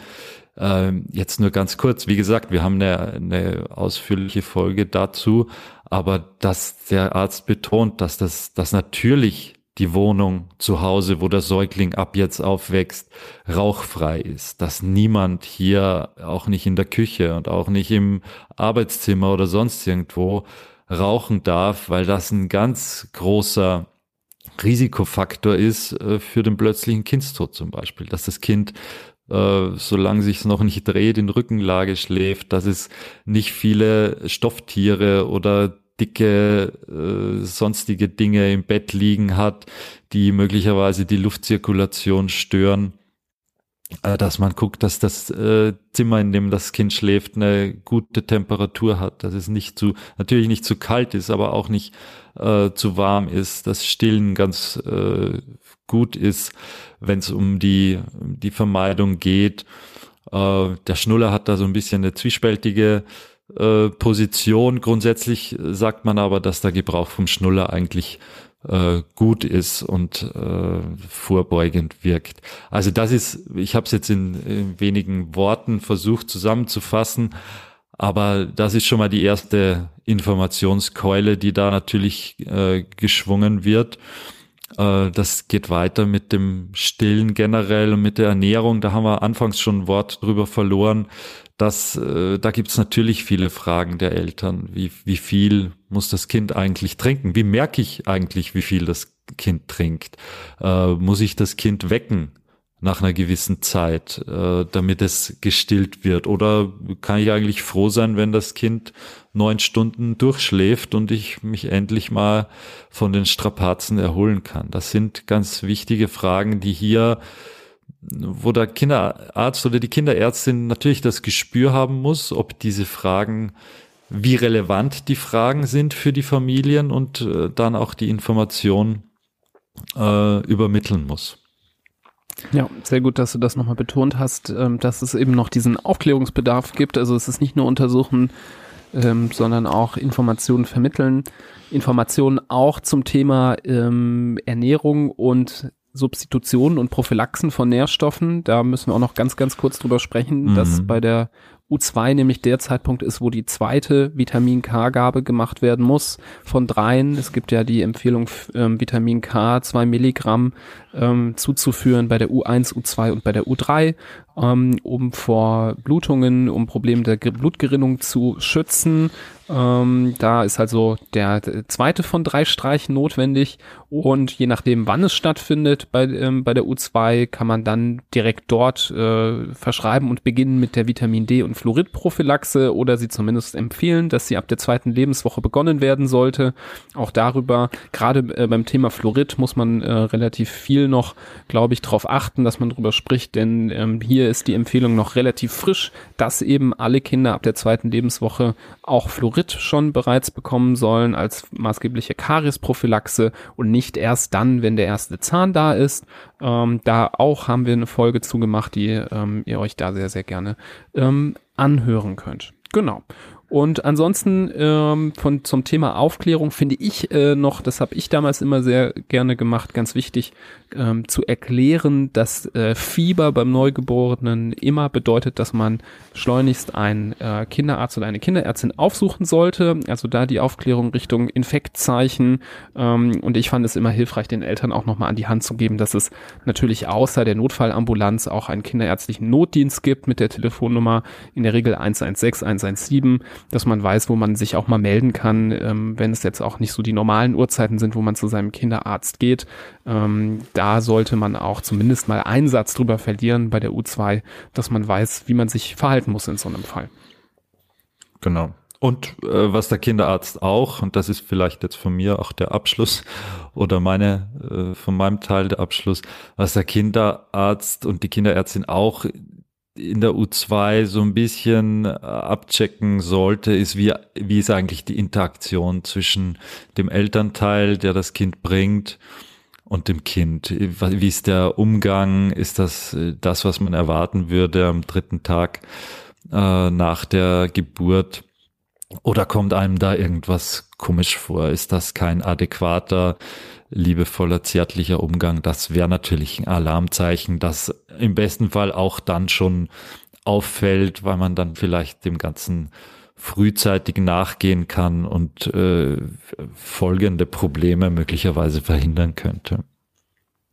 äh, jetzt nur ganz kurz, wie gesagt, wir haben eine, eine ausführliche Folge dazu, aber dass der Arzt betont, dass das dass natürlich die Wohnung zu Hause, wo der Säugling ab jetzt aufwächst, rauchfrei ist, dass niemand hier, auch nicht in der Küche und auch nicht im Arbeitszimmer oder sonst irgendwo, rauchen darf, weil das ein ganz großer Risikofaktor ist äh, für den plötzlichen Kindstod zum Beispiel, dass das Kind äh, solange sich es noch nicht dreht, in Rückenlage schläft, dass es nicht viele Stofftiere oder dicke äh, sonstige Dinge im Bett liegen hat, die möglicherweise die Luftzirkulation stören, dass man guckt, dass das äh, Zimmer, in dem das Kind schläft, eine gute Temperatur hat, dass es nicht zu, natürlich nicht zu kalt ist, aber auch nicht äh, zu warm ist, dass Stillen ganz äh, gut ist, wenn es um die, die Vermeidung geht. Äh, der Schnuller hat da so ein bisschen eine zwiespältige äh, Position. Grundsätzlich sagt man aber, dass der Gebrauch vom Schnuller eigentlich äh, gut ist und äh, vorbeugend wirkt. Also das ist, ich habe es jetzt in, in wenigen Worten versucht zusammenzufassen, aber das ist schon mal die erste Informationskeule, die da natürlich äh, geschwungen wird. Äh, das geht weiter mit dem Stillen generell und mit der Ernährung. Da haben wir anfangs schon ein Wort drüber verloren. Das, äh, da gibt's natürlich viele Fragen der Eltern. Wie, wie viel muss das Kind eigentlich trinken? Wie merke ich eigentlich, wie viel das Kind trinkt? Äh, muss ich das Kind wecken? nach einer gewissen Zeit, äh, damit es gestillt wird? Oder kann ich eigentlich froh sein, wenn das Kind neun Stunden durchschläft und ich mich endlich mal von den Strapazen erholen kann? Das sind ganz wichtige Fragen, die hier wo der Kinderarzt oder die Kinderärztin natürlich das Gespür haben muss, ob diese Fragen, wie relevant die Fragen sind für die Familien und äh, dann auch die Information äh, übermitteln muss. Ja, sehr gut, dass du das nochmal betont hast, ähm, dass es eben noch diesen Aufklärungsbedarf gibt. Also es ist nicht nur untersuchen, ähm, sondern auch Informationen vermitteln. Informationen auch zum Thema ähm, Ernährung und Substitutionen und Prophylaxen von Nährstoffen. Da müssen wir auch noch ganz, ganz kurz drüber sprechen, mhm. dass bei der U2 nämlich der Zeitpunkt ist, wo die zweite Vitamin K-Gabe gemacht werden muss von dreien. Es gibt ja die Empfehlung, ähm, Vitamin K zwei Milligramm ähm, zuzuführen bei der U1, U2 und bei der U3, ähm, um vor Blutungen, um Probleme der Blutgerinnung zu schützen. Ähm, da ist also der zweite von drei Streichen notwendig und je nachdem, wann es stattfindet bei, ähm, bei der U2, kann man dann direkt dort äh, verschreiben und beginnen mit der Vitamin D und Fluoridprophylaxe oder sie zumindest empfehlen, dass sie ab der zweiten Lebenswoche begonnen werden sollte. Auch darüber, gerade äh, beim Thema Fluorid muss man äh, relativ viel noch, glaube ich, darauf achten, dass man darüber spricht, denn ähm, hier ist die Empfehlung noch relativ frisch, dass eben alle Kinder ab der zweiten Lebenswoche auch Fluorid schon bereits bekommen sollen als maßgebliche Kariesprophylaxe und nicht erst dann, wenn der erste Zahn da ist. Ähm, da auch haben wir eine Folge zugemacht, die ähm, ihr euch da sehr, sehr gerne ähm, anhören könnt. Genau. Und ansonsten ähm, von zum Thema Aufklärung finde ich äh, noch, das habe ich damals immer sehr gerne gemacht, ganz wichtig ähm, zu erklären, dass äh, Fieber beim Neugeborenen immer bedeutet, dass man schleunigst einen äh, Kinderarzt oder eine Kinderärztin aufsuchen sollte. Also da die Aufklärung Richtung Infektzeichen. Ähm, und ich fand es immer hilfreich, den Eltern auch nochmal an die Hand zu geben, dass es natürlich außer der Notfallambulanz auch einen kinderärztlichen Notdienst gibt mit der Telefonnummer in der Regel 116, 117 dass man weiß, wo man sich auch mal melden kann, ähm, wenn es jetzt auch nicht so die normalen Uhrzeiten sind, wo man zu seinem Kinderarzt geht. Ähm, da sollte man auch zumindest mal einen Satz drüber verlieren bei der U2, dass man weiß, wie man sich verhalten muss in so einem Fall. Genau. Und äh, was der Kinderarzt auch, und das ist vielleicht jetzt von mir auch der Abschluss oder meine, äh, von meinem Teil der Abschluss, was der Kinderarzt und die Kinderärztin auch in der U2 so ein bisschen äh, abchecken sollte, ist, wie, wie ist eigentlich die Interaktion zwischen dem Elternteil, der das Kind bringt, und dem Kind. Wie ist der Umgang? Ist das äh, das, was man erwarten würde am dritten Tag äh, nach der Geburt? Oder kommt einem da irgendwas komisch vor? Ist das kein adäquater liebevoller, zärtlicher Umgang, das wäre natürlich ein Alarmzeichen, das im besten Fall auch dann schon auffällt, weil man dann vielleicht dem Ganzen frühzeitig nachgehen kann und äh, folgende Probleme möglicherweise verhindern könnte.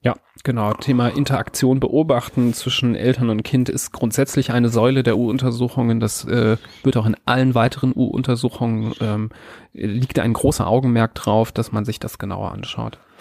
Ja, genau. Thema Interaktion beobachten zwischen Eltern und Kind ist grundsätzlich eine Säule der U-Untersuchungen. Das äh, wird auch in allen weiteren U-Untersuchungen ähm, liegt ein großer Augenmerk drauf, dass man sich das genauer anschaut.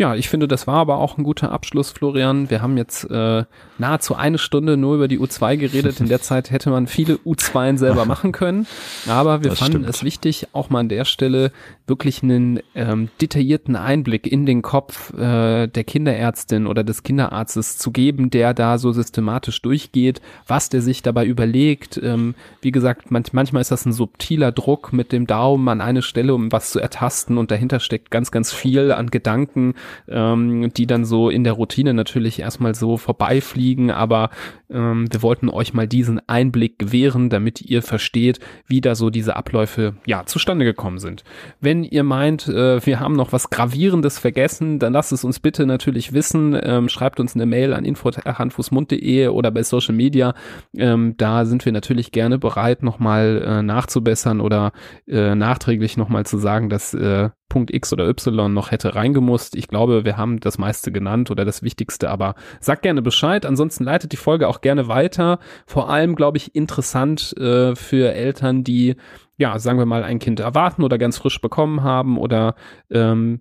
Ja, ich finde, das war aber auch ein guter Abschluss, Florian. Wir haben jetzt äh, nahezu eine Stunde nur über die U2 geredet. In der Zeit hätte man viele U2 selber machen können. Aber wir das fanden stimmt. es wichtig, auch mal an der Stelle wirklich einen ähm, detaillierten Einblick in den Kopf äh, der Kinderärztin oder des Kinderarztes zu geben, der da so systematisch durchgeht, was der sich dabei überlegt. Ähm, wie gesagt, manch, manchmal ist das ein subtiler Druck mit dem Daumen an eine Stelle, um was zu ertasten und dahinter steckt ganz, ganz viel an Gedanken, ähm, die dann so in der Routine natürlich erstmal so vorbeifliegen, aber ähm, wir wollten euch mal diesen Einblick gewähren, damit ihr versteht, wie da so diese Abläufe ja zustande gekommen sind. Wenn ihr meint, äh, wir haben noch was Gravierendes vergessen, dann lasst es uns bitte natürlich wissen. Ähm, schreibt uns eine Mail an info.handfußmund.de oder bei Social Media. Ähm, da sind wir natürlich gerne bereit, nochmal äh, nachzubessern oder äh, nachträglich nochmal zu sagen, dass äh, Punkt X oder Y noch hätte reingemusst. Ich glaube, wir haben das meiste genannt oder das Wichtigste, aber sagt gerne Bescheid. Ansonsten leitet die Folge auch gerne weiter. Vor allem, glaube ich, interessant äh, für Eltern, die ja, sagen wir mal, ein Kind erwarten oder ganz frisch bekommen haben oder ähm,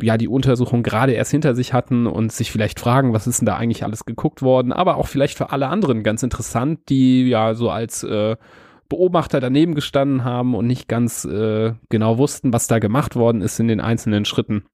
ja, die Untersuchung gerade erst hinter sich hatten und sich vielleicht fragen, was ist denn da eigentlich alles geguckt worden, aber auch vielleicht für alle anderen ganz interessant, die ja so als äh, Beobachter daneben gestanden haben und nicht ganz äh, genau wussten, was da gemacht worden ist in den einzelnen Schritten.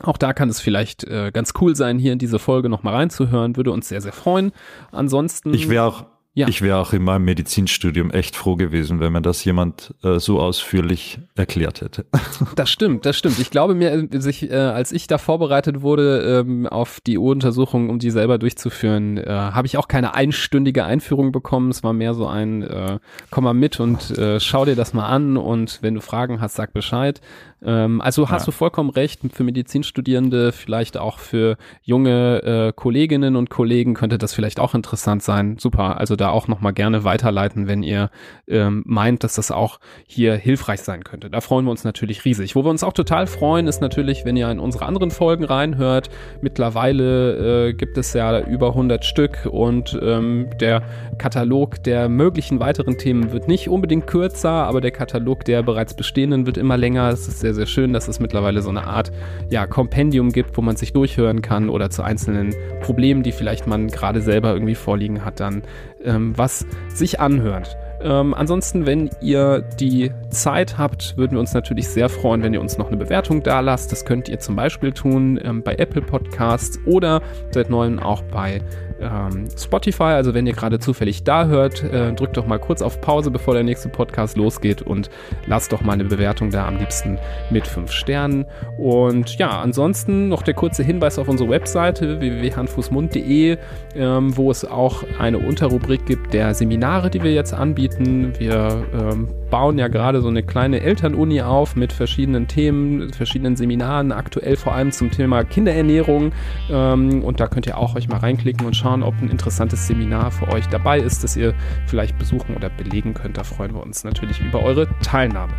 Auch da kann es vielleicht äh, ganz cool sein, hier in diese Folge nochmal reinzuhören. Würde uns sehr, sehr freuen. Ansonsten. Ich wäre auch ja. Ich wäre auch in meinem Medizinstudium echt froh gewesen, wenn mir das jemand äh, so ausführlich erklärt hätte. Das stimmt, das stimmt. Ich glaube mir, äh, sich, äh, als ich da vorbereitet wurde ähm, auf die U-Untersuchung, um die selber durchzuführen, äh, habe ich auch keine einstündige Einführung bekommen. Es war mehr so ein, äh, komm mal mit und äh, schau dir das mal an und wenn du Fragen hast, sag Bescheid. Ähm, also hast ja. du vollkommen recht, für Medizinstudierende, vielleicht auch für junge äh, Kolleginnen und Kollegen könnte das vielleicht auch interessant sein. Super, also da auch nochmal gerne weiterleiten, wenn ihr ähm, meint, dass das auch hier hilfreich sein könnte. Da freuen wir uns natürlich riesig. Wo wir uns auch total freuen, ist natürlich, wenn ihr in unsere anderen Folgen reinhört. Mittlerweile äh, gibt es ja über 100 Stück und ähm, der Katalog der möglichen weiteren Themen wird nicht unbedingt kürzer, aber der Katalog der bereits bestehenden wird immer länger. Es ist sehr, sehr schön, dass es mittlerweile so eine Art ja, Kompendium gibt, wo man sich durchhören kann oder zu einzelnen Problemen, die vielleicht man gerade selber irgendwie vorliegen hat, dann ähm, was sich anhört. Ähm, ansonsten, wenn ihr die Zeit habt, würden wir uns natürlich sehr freuen, wenn ihr uns noch eine Bewertung da lasst. Das könnt ihr zum Beispiel tun ähm, bei Apple Podcasts oder seit neuem auch bei ähm, Spotify. Also wenn ihr gerade zufällig da hört, äh, drückt doch mal kurz auf Pause, bevor der nächste Podcast losgeht und lasst doch mal eine Bewertung da, am liebsten mit 5 Sternen. Und ja, ansonsten noch der kurze Hinweis auf unsere Webseite www.handfußmund.de, ähm, wo es auch eine Unterrubrik gibt der Seminare, die wir jetzt anbieten. Wir ähm, bauen ja gerade so eine kleine Elternuni auf mit verschiedenen Themen, verschiedenen Seminaren, aktuell vor allem zum Thema Kinderernährung. Ähm, und da könnt ihr auch euch mal reinklicken und schauen, ob ein interessantes Seminar für euch dabei ist, das ihr vielleicht besuchen oder belegen könnt. Da freuen wir uns natürlich über eure Teilnahme.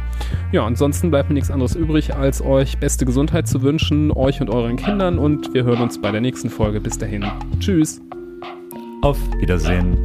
Ja, ansonsten bleibt mir nichts anderes übrig, als euch beste Gesundheit zu wünschen, euch und euren Kindern. Und wir hören uns bei der nächsten Folge. Bis dahin. Tschüss. Auf Wiedersehen.